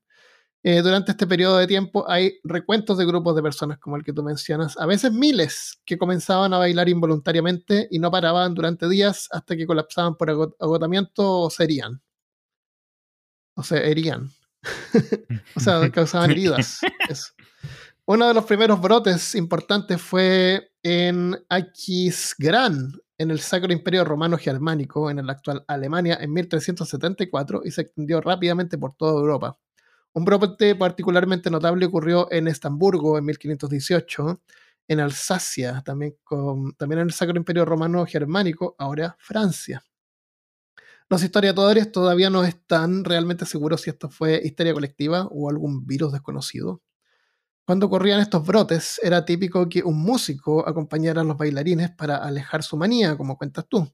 Eh, durante este periodo de tiempo hay recuentos de grupos de personas como el que tú mencionas, a veces miles, que comenzaban a bailar involuntariamente y no paraban durante días hasta que colapsaban por agotamiento o serían. O se herían. o sea, causaban heridas. Uno de los primeros brotes importantes fue en Aquisgrán, en el Sacro Imperio Romano Germánico, en la actual Alemania, en 1374, y se extendió rápidamente por toda Europa. Un brote particularmente notable ocurrió en Estamburgo en 1518, en Alsacia, también, también en el Sacro Imperio Romano Germánico, ahora Francia. Los historiadores todavía no están realmente seguros si esto fue histeria colectiva o algún virus desconocido. Cuando ocurrían estos brotes, era típico que un músico acompañara a los bailarines para alejar su manía, como cuentas tú.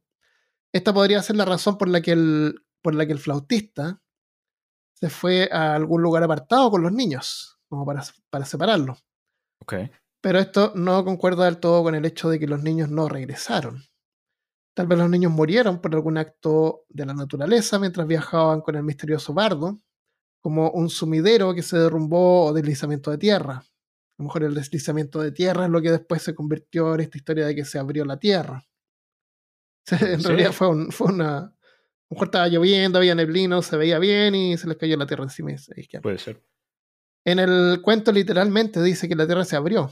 Esta podría ser la razón por la que el, por la que el flautista se fue a algún lugar apartado con los niños, como para, para separarlos. Pero esto no concuerda del todo con el hecho de que los niños no regresaron. Tal vez los niños murieron por algún acto de la naturaleza mientras viajaban con el misterioso bardo, como un sumidero que se derrumbó o deslizamiento de tierra. A lo mejor el deslizamiento de tierra es lo que después se convirtió en esta historia de que se abrió la tierra. en realidad fue, una. A lo mejor estaba lloviendo, había neblino, se veía bien y se les cayó la tierra encima. Puede ser. En el cuento literalmente dice que la tierra se abrió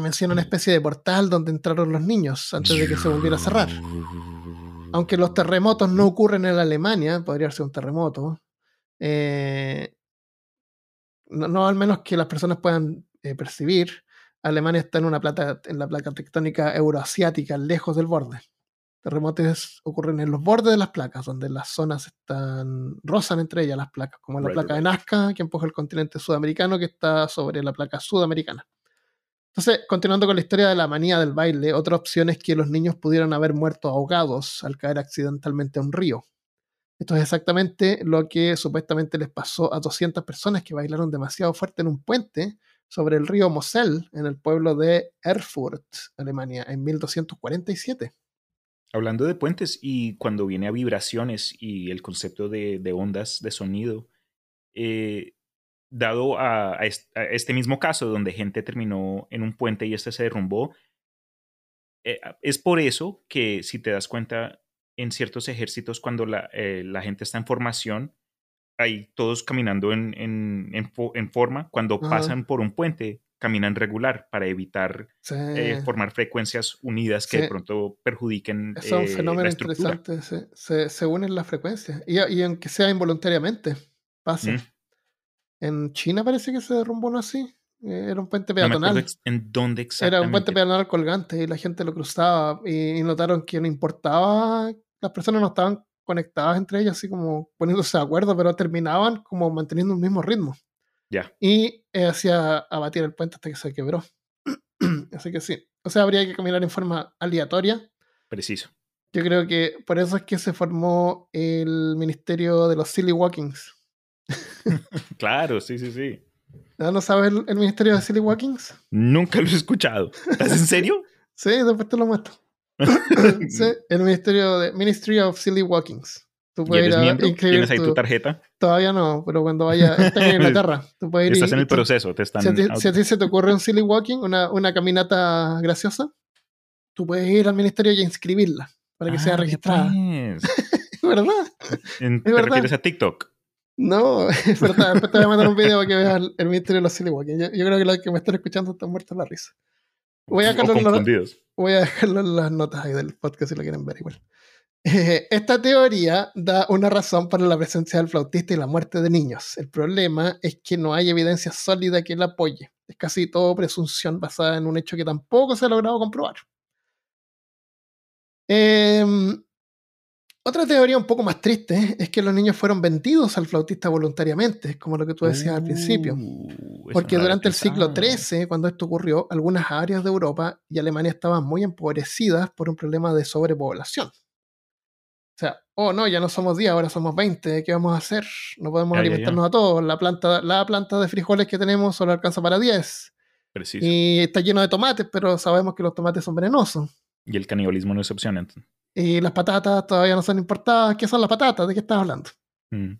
menciona una especie de portal donde entraron los niños antes de que se volviera a cerrar. Aunque los terremotos no ocurren en Alemania, podría ser un terremoto, eh, no, al menos que las personas puedan eh, percibir, Alemania está en, una plata, en la placa tectónica euroasiática, lejos del borde. Terremotos ocurren en los bordes de las placas, donde las zonas están rozan entre ellas las placas, como la placa de Nazca, que empuja el continente sudamericano, que está sobre la placa sudamericana. Entonces, continuando con la historia de la manía del baile, otra opción es que los niños pudieran haber muerto ahogados al caer accidentalmente a un río. Esto es exactamente lo que supuestamente les pasó a 200 personas que bailaron demasiado fuerte en un puente sobre el río Mosel en el pueblo de Erfurt, Alemania, en 1247. Hablando de puentes y cuando viene a vibraciones y el concepto de, ondas de sonido, eh, dado a, este mismo caso donde gente terminó en un puente y este se derrumbó, eh, es por eso que si te das cuenta en ciertos ejércitos cuando la, eh, gente está en formación, hay todos caminando en, en, forma, cuando pasan por un puente caminan regular para evitar eh, formar frecuencias unidas que de pronto perjudiquen. Es un fenómeno interesante, se, se, unen las frecuencias y, y aunque sea involuntariamente, pasa. Mm. En China parece que se derrumbó uno así. Eh, era un puente peatonal. ¿En dónde exactamente? Era un puente peatonal colgante y la gente lo cruzaba y, notaron que no importaba, las personas no estaban conectadas entre ellas, así como poniéndose de acuerdo, pero terminaban como manteniendo un mismo ritmo. Ya. Y eh, hacía abatir el puente hasta que se quebró. así que sí. O sea, habría que caminar en forma aleatoria. Preciso. Yo creo que por eso es que se formó el Ministerio de los Silly Walkings. claro, sí, sí, sí. ¿No, ¿No sabes el, el Ministerio de Silly Walkings? Nunca lo he escuchado. ¿Estás en serio? Sí, después te lo muestro. sí, el Ministerio de Ministry of Silly Walkings. Tú ¿Y puedes ir a inscribir ¿Tienes ahí tu- tu tarjeta? Todavía no, pero cuando vaya, está en Inglaterra, tú puedes ir y- Estás en y el tú- proceso, te están... Si a, ti, si a ti se te ocurre un silly walking, una, una caminata graciosa, tú puedes ir al ministerio y inscribirla para que Ah, sea vea registrada. pues. ¿Verdad? En- ¿Te verdad. refieres a TikTok? No, es verdad. Después te voy a mandar un video para que veas el, ministerio de los silly walking. Yo, yo creo que los que me están escuchando están muertos de la risa. Voy a dejarlo. Voy a dejarlo en las notas ahí del podcast si lo quieren ver igual. Eh, esta teoría da una razón para la presencia del flautista y la muerte de niños. El problema es que no hay evidencia sólida que la apoye. Es casi todo presunción basada en un hecho que tampoco se ha logrado comprobar. Em, otra teoría un poco más triste es que los niños fueron vendidos al flautista voluntariamente, como lo que tú decías al principio. Uh, Porque durante el siglo. XIII, cuando esto ocurrió, algunas áreas de Europa y Alemania estaban muy empobrecidas por un problema de sobrepoblación. O sea, oh no, ya no somos 10, ahora somos 20, ¿qué vamos a hacer? No podemos Ya, ya, ya. alimentarnos a todos. La planta, la planta de frijoles que tenemos solo alcanza para 10. Preciso. Y está lleno de tomates, pero sabemos que los tomates son venenosos. Y el canibalismo no es opción. entonces. Y las patatas todavía no son importadas. ¿Qué son las patatas? ¿De qué estás hablando? Mm.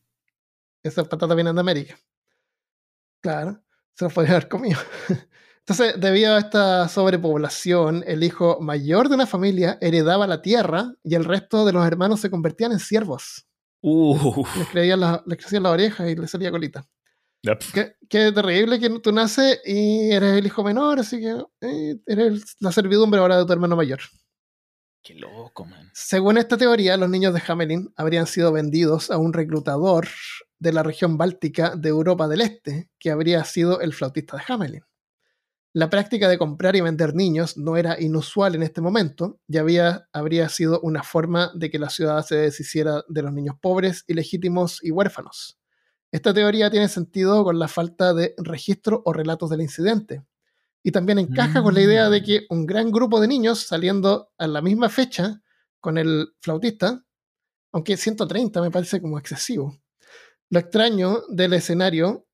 Esas patatas vienen de América. Claro, se las podría haber comido. Entonces, debido a esta sobrepoblación, el hijo mayor de una familia heredaba la tierra y el resto de los hermanos se convertían en siervos. Uf. Les, creían la- les crecían la oreja y les salía colita. Qué, qué terrible que tú naces y eres el hijo menor, así que eh, eres la servidumbre ahora de tu hermano mayor. Según esta teoría, los niños de Hamelin habrían sido vendidos a un reclutador de la región báltica de Europa del Este, que habría sido el flautista de Hamelin. La práctica de comprar y vender niños no era inusual en este momento, y había, habría sido una forma de que la ciudad se deshiciera de los niños pobres, ilegítimos y huérfanos. Esta teoría tiene sentido con la falta de registro o relatos del incidente, y también encaja con la idea de que un gran grupo de niños saliendo a la misma fecha con el flautista, aunque 130 me parece como excesivo. Lo extraño del escenario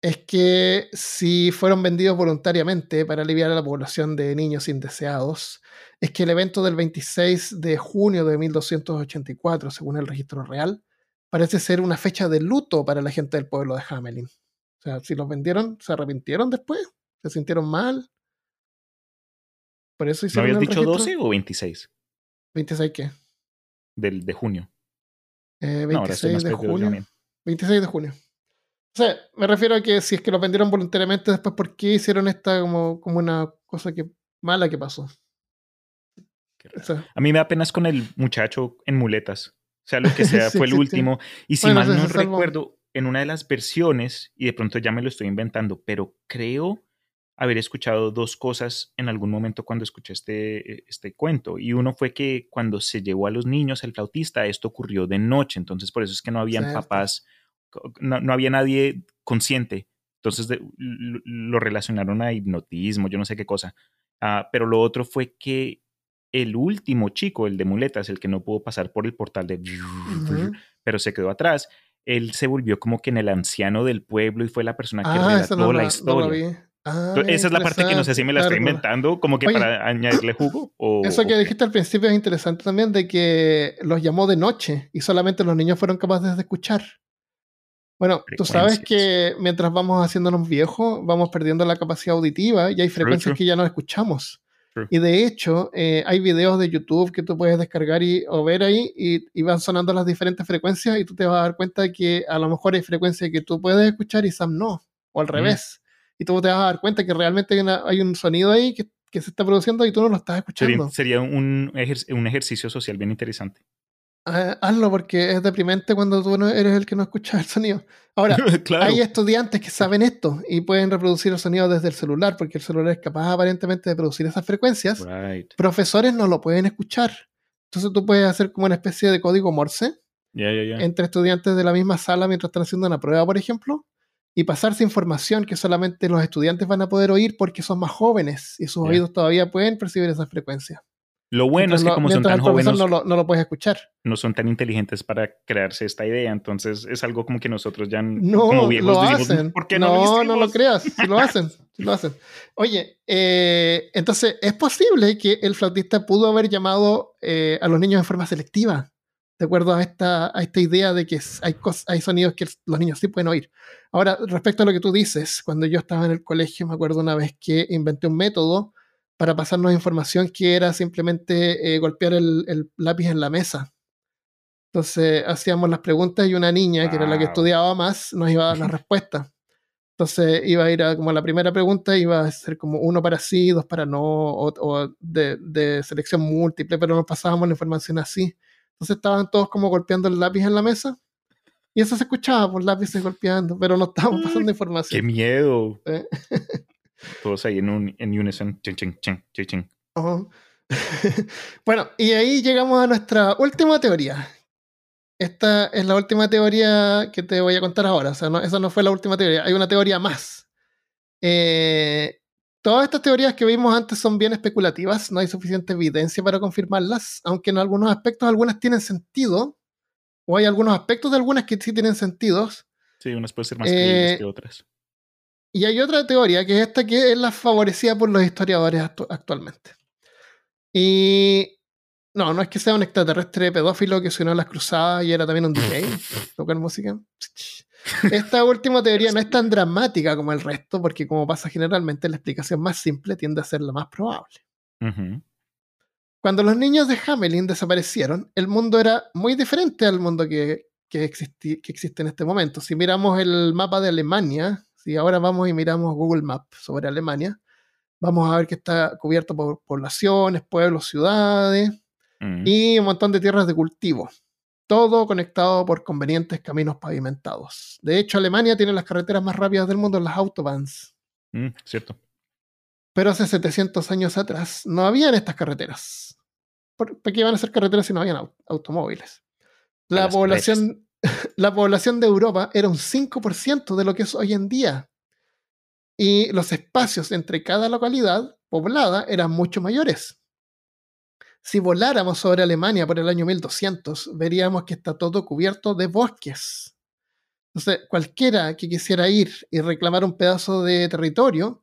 es que si fueron vendidos voluntariamente para aliviar a la población de niños indeseados, es que el evento del 26 de junio de 1284, según el registro real, parece ser una fecha de luto para la gente del pueblo de Hamelin. O sea, si los vendieron, ¿se arrepintieron después? ¿Se sintieron mal? Por eso ¿No hicieron habías el dicho registro. 12 o 26 ¿26 qué? del, de junio? Eh, No, ahora estoy 26 más de junio. también. 26 de junio. O sea, me refiero a que si es que los vendieron voluntariamente, después, ¿por qué hicieron esta como, como una cosa que mala que pasó? O sea, A mí me da penas con el muchacho en muletas. O sea, lo que sea, Sí, fue el sí, sí. último. Y si Bueno, mal no recuerdo, en una de las versiones, y de pronto ya me lo estoy inventando, pero creo haber escuchado dos cosas en algún momento cuando escuché este, este cuento. Y uno fue que cuando se llevó a los niños el flautista, esto ocurrió de noche. Entonces, por eso es que no habían Cierto. papás, no, no había nadie consciente. Entonces de- lo, relacionaron a hipnotismo, yo no sé qué cosa. Ah, pero lo otro fue que el último chico, el de muletas, el que no pudo pasar por el portal de... pero se quedó atrás, él se volvió como que en el anciano del pueblo y fue la persona que Ah, relató no, la historia. Ah, Esa es la parte que no sé si me la estoy inventando, como que Oye, para añadirle jugo. O, Eso que dijiste al principio es interesante también, de que los llamó de noche y solamente los niños fueron capaces de escuchar. Bueno, tú sabes que mientras vamos haciéndonos viejos, vamos perdiendo la capacidad auditiva y hay frecuencias true. que ya no escuchamos. True. Y de hecho, eh, hay videos de YouTube que tú puedes descargar y, o ver ahí y, y van sonando las diferentes frecuencias y tú te vas a dar cuenta de que a lo mejor hay frecuencias que tú puedes escuchar y Sam no, o al revés. Y tú te vas a dar cuenta que realmente hay, una- hay un sonido ahí que, que se está produciendo y tú no lo estás escuchando. sería un, ejer- un ejercicio social bien interesante. Ah, hazlo porque es deprimente cuando tú no eres el que no escucha el sonido. Ahora, claro. hay estudiantes que saben esto y pueden reproducir el sonido desde el celular porque el celular es capaz aparentemente de producir esas frecuencias. Right. Profesores no lo pueden escuchar. Entonces tú puedes hacer como una especie de código Morse entre estudiantes de la misma sala mientras están haciendo una prueba, por ejemplo, y pasarse información que solamente los estudiantes van a poder oír porque son más jóvenes y sus oídos todavía pueden percibir esas frecuencias. Lo bueno es que como son tan jóvenes, no lo, no lo puedes escuchar. no son tan inteligentes para crearse esta idea. Entonces es algo como que nosotros ya No, como viejos lo decimos, hacen. ¿por qué no, no, no, lo creas. Si lo hacen. si lo hacen. Oye, eh, entonces es posible que el flautista pudo haber llamado eh, a los niños en forma selectiva, de acuerdo a esta, a esta idea de que hay, cos- hay sonidos que los niños sí pueden oír. Ahora, respecto a lo que tú dices, cuando yo estaba en el colegio, me acuerdo una vez que inventé un método para pasarnos información que era simplemente eh, golpear el, el lápiz en la mesa. Entonces hacíamos las preguntas y una niña, que era la que estudiaba más, nos iba a dar las respuestas. Entonces iba a ir a como la primera pregunta, iba a ser como uno para sí, dos para no, o, o de, de selección múltiple, pero nos pasábamos la información así. Entonces estaban todos como golpeando el lápiz en la mesa y eso se escuchaba por lápices golpeando, pero no estábamos pasando ¡Qué información. miedo! ¿eh? Todos ahí en, un, en unison. Chin, chin, chin, chin, chin. Ajá. bueno, y ahí llegamos a nuestra última teoría. Esta es la última teoría que te voy a contar ahora. O sea, no, esa no fue la última teoría. Hay una teoría más. Eh, todas estas teorías que vimos antes son bien especulativas. No hay suficiente evidencia para confirmarlas. Aunque en algunos aspectos algunas tienen sentido. O hay algunos aspectos de algunas que sí tienen sentidos. Sí, unas pueden ser más Eh, creíbles que otras. Y hay otra teoría, que es esta que es la favorecida por los historiadores actu- actualmente. Y no, no es que sea un extraterrestre pedófilo que se unió a las cruzadas y era también un DJ, tocar música. Esta última teoría no es tan dramática como el resto, porque como pasa generalmente, la explicación más simple tiende a ser la más probable. Cuando los niños de Hamelin desaparecieron, el mundo era muy diferente al mundo que, que, existi- que existe en este momento. Si miramos el mapa de Alemania, si ahora vamos y miramos Google Maps sobre Alemania, vamos a ver que está cubierto por poblaciones, pueblos, ciudades Mm. y un montón de tierras de cultivo. Todo conectado por convenientes caminos pavimentados. De hecho, Alemania tiene las carreteras más rápidas del mundo, las autobahns. Mm, cierto. Pero hace 700 años atrás no habían estas carreteras. ¿Por, ¿por qué iban a ser carreteras si no habían au- automóviles? La población, la población de Europa era un 5% de lo que es hoy en día. Y los espacios entre cada localidad poblada eran mucho mayores. Si voláramos sobre Alemania por el año 1200, veríamos que está todo cubierto de bosques. Entonces, cualquiera que quisiera ir y reclamar un pedazo de territorio,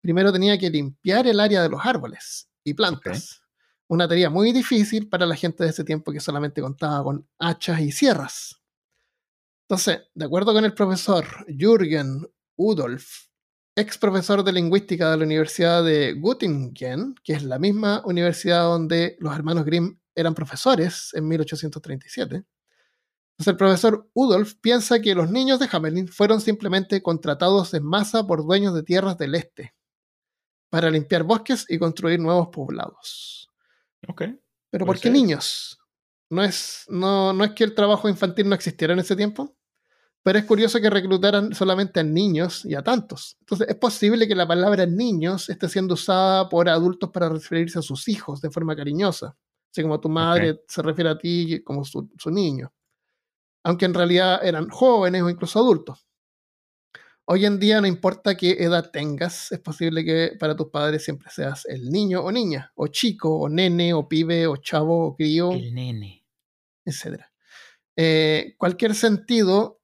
primero tenía que limpiar el área de los árboles y plantas. Una tarea muy difícil para la gente de ese tiempo que solamente contaba con hachas y sierras. Entonces, de acuerdo con el profesor Jürgen Udolf, ex profesor de lingüística de la Universidad de Göttingen, que es la misma universidad donde los hermanos Grimm eran profesores en 1837. Entonces, el profesor Udolf piensa que los niños de Hamelin fueron simplemente contratados en masa por dueños de tierras del este para limpiar bosques y construir nuevos poblados. Ok. Pero ¿por qué niños? ¿No es, no, ¿No es que el trabajo infantil no existiera en ese tiempo? Pero es curioso que reclutaran solamente a niños y a tantos. Entonces, es posible que la palabra niños esté siendo usada por adultos para referirse a sus hijos de forma cariñosa. Así como tu madre se refiere a ti como su, su niño. Aunque en realidad eran jóvenes o incluso adultos. Hoy en día no importa qué edad tengas, es posible que para tus padres siempre seas el niño o niña, o chico, o nene, o pibe, o chavo, o crío, El nene. etc. Eh, cualquier sentido,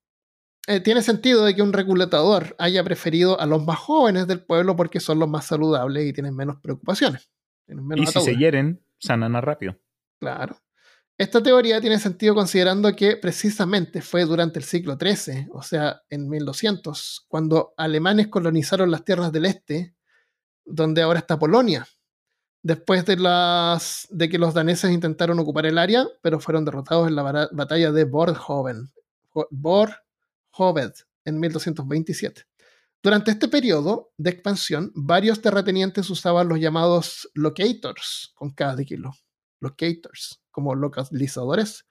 eh, tiene sentido de que un reclutador haya preferido a los más jóvenes del pueblo porque son los más saludables y tienen menos preocupaciones. Tienen menos Y si se hieren, sanan más rápido. Claro. Esta teoría tiene sentido considerando que precisamente fue durante el siglo XIII, o sea, en 1200, cuando alemanes colonizaron las tierras del este, donde ahora está Polonia, después de, las, de que los daneses intentaron ocupar el área, pero fueron derrotados en la batalla de Borhoven, Borhoved en 1227. Durante este periodo de expansión, varios terratenientes usaban los llamados locators, con de kilo, locators, como localizadores,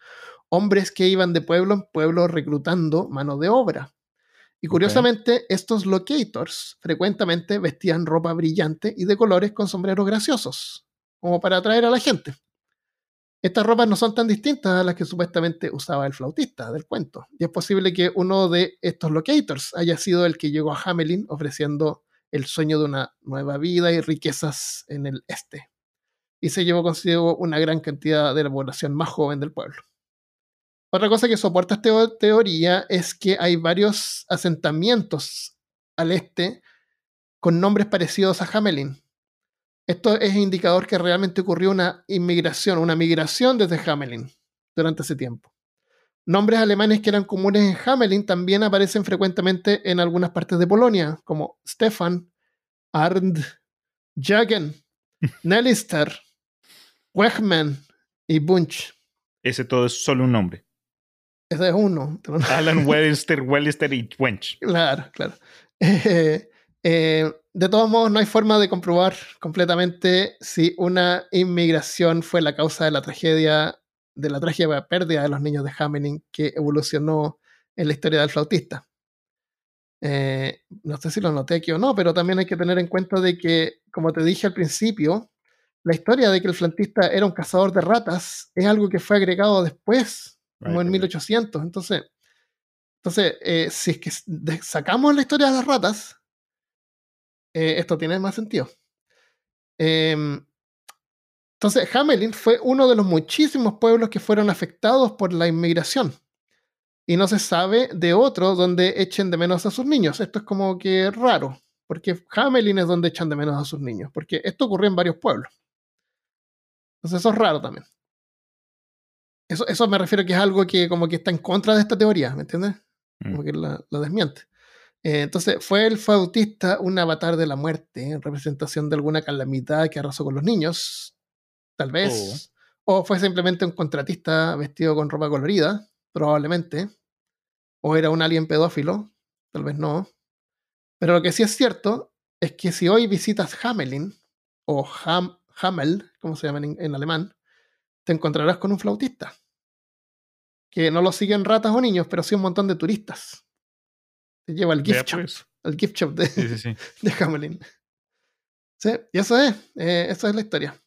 hombres que iban de pueblo en pueblo reclutando mano de obra. Y curiosamente, estos locators frecuentemente vestían ropa brillante y de colores con sombreros graciosos, como para atraer a la gente. Estas ropas no son tan distintas a las que supuestamente usaba el flautista del cuento, y es posible que uno de estos locators haya sido el que llegó a Hamelin ofreciendo el sueño de una nueva vida y riquezas en el este. y se llevó consigo una gran cantidad de la población más joven del pueblo. Otra cosa que soporta esta teoría es que hay varios asentamientos al este con nombres parecidos a Hamelin. Esto es indicador que realmente ocurrió una inmigración, una migración desde Hamelin durante ese tiempo. Nombres alemanes que eran comunes en Hamelin también aparecen frecuentemente en algunas partes de Polonia, como Stefan, Arnd, Jagen, Nellister, Wegman y Bunch. Ese todo es solo un nombre. Ese es uno. Alan Wellister, Wellister y Wench. Claro, claro. Eh, de todos modos, no hay forma de comprobar completamente si una inmigración fue la causa de la tragedia, de la trágica pérdida de los niños de Hamelin que evolucionó en la historia del flautista. Eh, no sé si lo noté aquí o no, pero también hay que tener en cuenta de que, como te dije al principio, la historia de que el flautista era un cazador de ratas es algo que fue agregado después, como en 1800. Entonces, entonces eh, si es que sacamos la historia de las ratas, eh, esto tiene más sentido. Em, entonces, Hamelin fue uno de los muchísimos pueblos que fueron afectados por la inmigración. Y no se sabe de otro donde echen de menos a sus niños. Esto es como que raro, porque Hamelin es donde echan de menos a sus niños, porque esto ocurrió en varios pueblos. Entonces eso es raro también. Eso, eso me refiero a que es algo que como que está en contra de esta teoría, ¿me entiendes? Como mm. que la, la desmiente. Eh, entonces, ¿fue el flautista un avatar de la muerte en representación de alguna calamidad que arrasó con los niños? Tal vez. Oh. O fue simplemente un contratista vestido con ropa colorida, probablemente. O era un alien pedófilo, tal vez no. Pero lo que sí es cierto es que si hoy visitas Hamelin, o Ham, Hamel, como se llama en, alemán, te encontrarás con un flautista. Que no lo siguen ratas o niños, pero sí un montón de turistas lleva al gift shop. Pues. Al gift shop de, de Hamelin. Sí, y eso es. Eh, eso es la historia.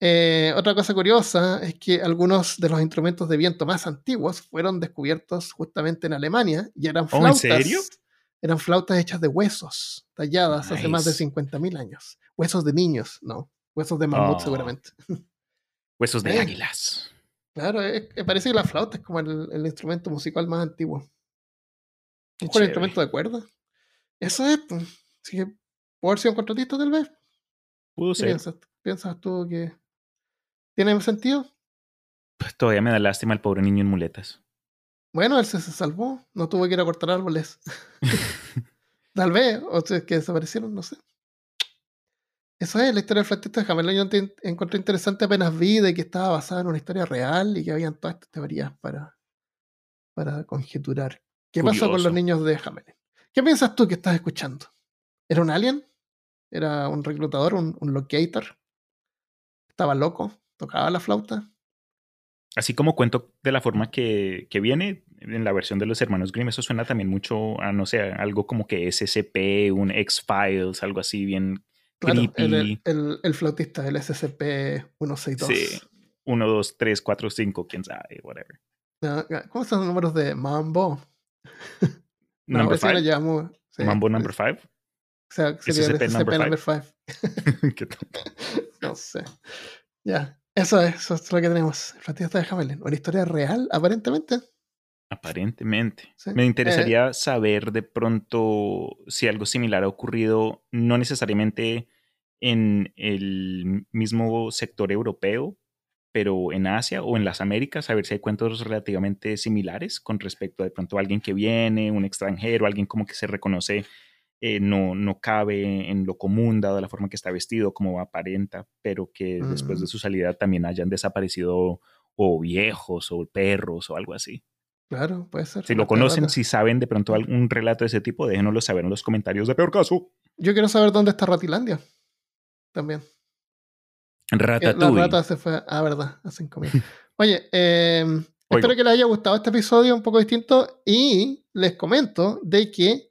Eh, otra cosa curiosa es que algunos de los instrumentos de viento más antiguos fueron descubiertos justamente en Alemania y eran flautas. ¿Oh, ¿En serio? Eran flautas hechas de huesos, talladas hace más de 50.000 años. Huesos de niños, no. Huesos de mamut, oh. seguramente. Huesos de águilas. Claro, parece que la flauta es como el instrumento musical más antiguo. Un instrumento de cuerda. Eso es, pues. Así que, ¿puedo haber sido un contratista tal vez? Pudo ser. Piensas, ¿Piensas tú que tiene sentido? Pues todavía me da lástima el pobre niño en muletas. Bueno, él se, salvó. No tuvo que ir a cortar árboles. tal vez, o sea, que desaparecieron, no sé. Eso es la historia del flautista de Hamelin. Yo te encontré interesante apenas vi de que estaba basada en una historia real y que habían todas estas teorías para, para conjeturar ¿Qué pasó con los niños de Hamelin? ¿Qué piensas tú que estás escuchando? ¿Era un alien? ¿Era un reclutador, un, locator? ¿Estaba loco? ¿Tocaba la flauta? Así como cuento de la forma que, viene en la versión de los hermanos Grimm, eso suena también mucho a, no sé, algo como que SCP, un X-Files, algo así bien creepy. El, el, flautista, el SCP-162. Sí, 1, 2, 3, 4, 5, quién sabe, whatever. ¿Cómo están los números de Mambo? Number five. Mambo number five. O sea, sería SCP, number five. no sé. Ya, eso es, eso es lo que tenemos. El de Hamelin. Una historia real, aparentemente. Aparentemente. Me interesaría eh. saber de pronto si algo similar ha ocurrido, no necesariamente en el mismo sector europeo, pero en Asia o en las Américas, a ver si hay cuentos relativamente similares con respecto a de pronto a alguien que viene, un extranjero, alguien como que se reconoce, eh, no, no cabe en lo común dado la forma que está vestido, como aparenta, pero que después de mm. su salida también hayan desaparecido o viejos o perros o algo así. Claro, puede ser. Si lo conocen, si saben de pronto algún relato de ese tipo, déjenoslo saber en los comentarios de peor caso. Yo quiero saber dónde está Ratilandia. También. Ratatouille. La rata se fue. Ah, verdad, hacen comida. Oye, em, espero que les haya gustado este episodio un poco distinto y les comento de que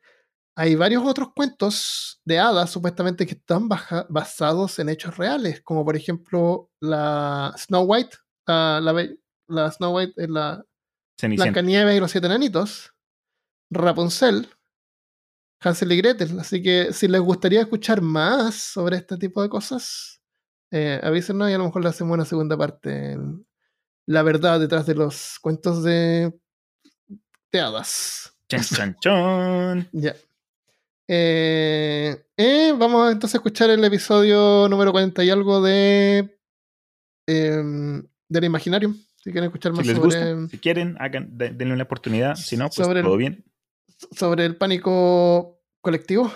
hay varios otros cuentos de hadas supuestamente que están basados en hechos reales, como por ejemplo la Snow White, la, la, Snow White es la Blancanieves y los siete enanitos, Rapunzel, Hansel y Gretel. Así que si les gustaría escuchar más sobre este tipo de cosas, Eh, avísenos y a lo mejor le hacemos una segunda parte. La verdad detrás de los cuentos de, de hadas. Chan. Ya. Eh, eh, vamos entonces a escuchar el episodio número 40 y algo de em, del Imaginarium. Si quieren escuchar más Si les sobre, gusta, si quieren, hagan, denle una oportunidad. Si no, pues Sobre el- todo bien. sobre el pánico colectivo.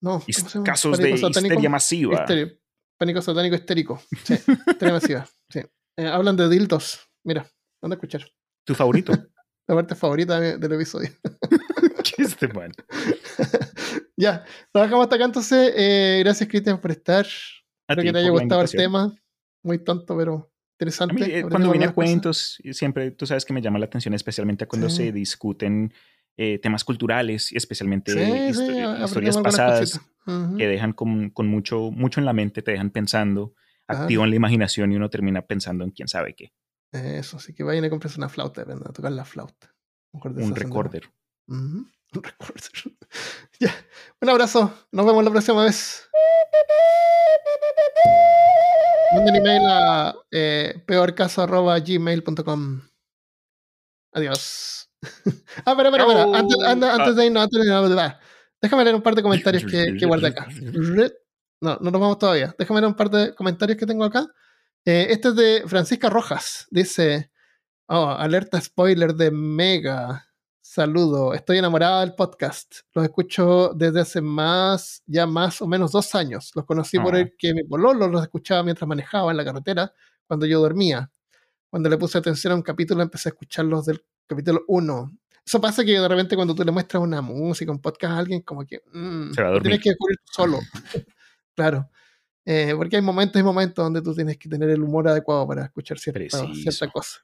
No. Casos de satánico. histeria masiva. Pánico satánico histérico. Sí, masiva. Sí. Eh, hablan de dildos. Mira, anda a escuchar. ¿Tu favorito? La parte favorita de- del episodio. ¿Qué es este man? ya, lo dejamos hasta acá entonces. Eh, gracias, Cristian, por estar. A Espero ti que te haya gustado el tema. Muy tonto, pero A interesante. mí, eh, cuando viene a cosas. cuentos, y siempre tú sabes que me llama la atención, especialmente cuando Sí. se discuten eh, temas culturales y especialmente Sí, sí, histo- aprendemos historias pasadas que dejan con, con mucho, mucho en la mente, te dejan pensando, Claro. activan la imaginación y uno termina pensando en quién sabe qué. Eso, así que vayan a comprarse una flauta, aprendan a tocar la flauta. Un recorder. Un recorder. ya. Un abrazo. Nos vemos la próxima vez. Manden email a eh, peorcaso.gmail.com. Adiós. ah, espera, espera, espera. Antes, anda- antes Ah. de irnos, antes de irnos, déjame leer un par de comentarios que, que guardé acá. No, no nos vamos todavía. Déjame leer un par de comentarios que tengo acá. Eh, este es de Francisca Rojas. Dice: Oh, alerta spoiler de Mega. Saludo. Estoy enamorada del podcast. Los escucho desde hace más, ya más o menos dos años. Los conocí por Ah. el que mi pololo los escuchaba mientras manejaba en la carretera cuando yo dormía. Cuando le puse atención a un capítulo, empecé a escucharlos del capítulo 1. Eso pasa que de repente cuando tú le muestras una música, un podcast a alguien, como que mm, Se va a lo dormir. tienes que descubrir solo. claro. Eh, porque hay momentos y momentos donde tú tienes que tener el humor adecuado para escuchar cierta, cierta cosa.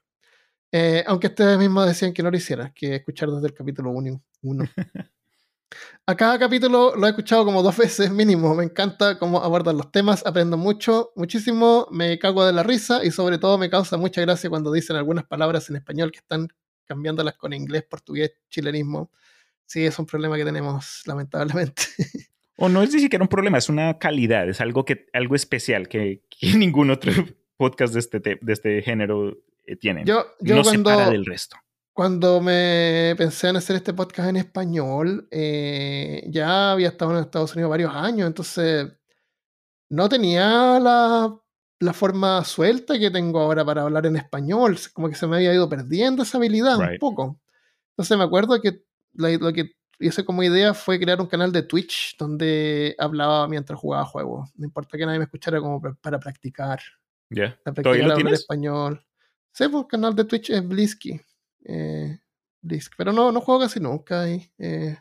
Eh, aunque ustedes mismos decían que no lo hicieras, que escuchar desde el capítulo 1. A cada capítulo lo he escuchado como dos veces mínimo. Me encanta cómo abordan los temas, aprendo mucho, muchísimo, me cago de la risa y sobre todo me causa mucha gracia cuando dicen algunas palabras en español que están cambiándolas con inglés, portugués, chilenismo. Sí, es un problema que tenemos, lamentablemente. O no es ni siquiera un problema, es una calidad, es algo, que, algo especial que, que ningún otro podcast de este, te- de este género eh, tiene. Yo, yo no cuando, separa del resto. Cuando me pensé en hacer este podcast en español, eh, ya había estado en Estados Unidos varios años, entonces no tenía la, la forma suelta que tengo ahora para hablar en español, como que se me había ido perdiendo esa habilidad un poco. Entonces me acuerdo que la- lo que hice como idea fue crear un canal de Twitch donde hablaba mientras jugaba juegos. No importa que nadie me escuchara como para practicar. ¿Ya? Para ¿Todavía practicar lo hablar tienes? español. Sí, pues el canal de Twitch es Blisky. Eh, Blisky. Pero no, no juego casi nunca ahí. Eh,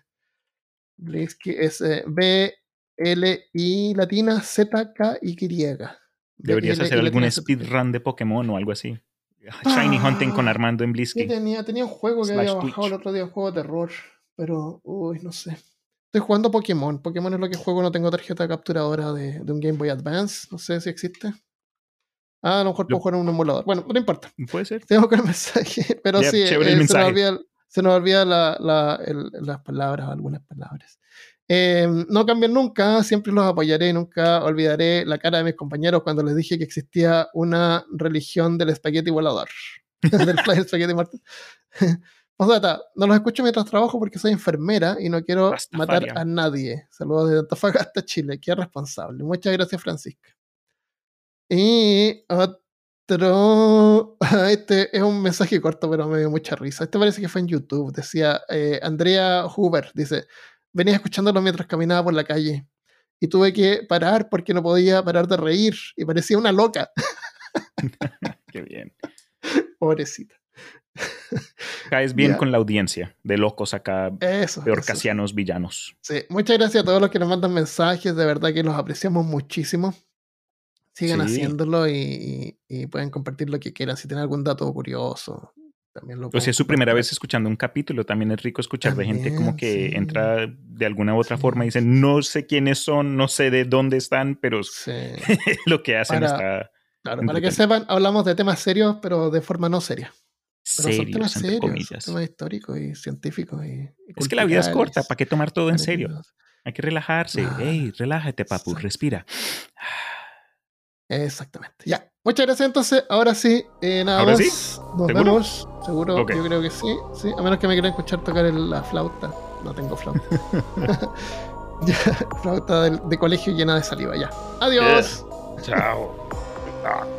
Blisky es eh, B, L, I latina, Z, K, Y. Deberías hacer algún speedrun de Pokémon o algo así. Shiny Hunting con Ah, Armando en Sí, Blisky. tenía, tenía un juego que había bajado el otro día, un juego de terror. Pero, uy, no sé. Estoy jugando Pokémon. Pokémon es lo que juego, no tengo tarjeta capturadora de, de un Game Boy Advance. No sé si existe. Ah, a lo mejor puedo jugar en un emulador. Bueno, no importa. Puede ser. Tengo que el mensaje. Pero Ya, sí, eh, el se nos mensaje. olvida, se nos olvida la- la- el- las palabras, algunas palabras. Eh, no cambian nunca, siempre los apoyaré, nunca olvidaré la cara de mis compañeros cuando les dije que existía una religión del espagueti volador. del fly spaghetti muerto. Postdata, no los escucho mientras trabajo porque soy enfermera y no quiero matar Rastafarian. a nadie. Saludos desde Antofagasta, Chile. Qué responsable. Muchas gracias, Francisca. Y otro. Este es un mensaje corto, pero me dio mucha risa. Este parece que fue en YouTube. Decía eh, Andrea Huber: dice, venía escuchándolo mientras caminaba por la calle y tuve que parar porque no podía parar de reír y parecía una loca. Qué bien. Pobrecita. Caes bien con la audiencia de locos acá, Eso. casianos villanos. Sí, muchas gracias a todos los que nos mandan mensajes, de verdad que los apreciamos muchísimo. Sigan Sí. haciéndolo y, y- y pueden compartir lo que quieran. Si tienen algún dato curioso, también lo O si pueden es su primera vez escuchando un capítulo, también es rico escuchar de gente como También, que sí. entra de alguna u otra Sí. forma y dicen, no sé quiénes son, no sé de dónde están, pero lo que hacen Para- está claro, para que sepan, hablamos de temas serios, pero de forma no seria. Pero son temas serios, entre serios, son comillas. temas históricos y científicos. Y, y Es que la vida es corta. ¿para qué tomar todo en serio? Hay que relajarse. Claro. Ey, relájate, papu, respira. Exactamente. Ya. Muchas gracias entonces. Ahora sí, eh, nada ¿Ahora más. sí? Nos ¿Seguro? vemos. Seguro, yo creo que sí, sí. A menos que me quieran escuchar tocar el- la flauta. No tengo flauta. Ya, flauta de, colegio llena de saliva. Ya. Adiós. Chao.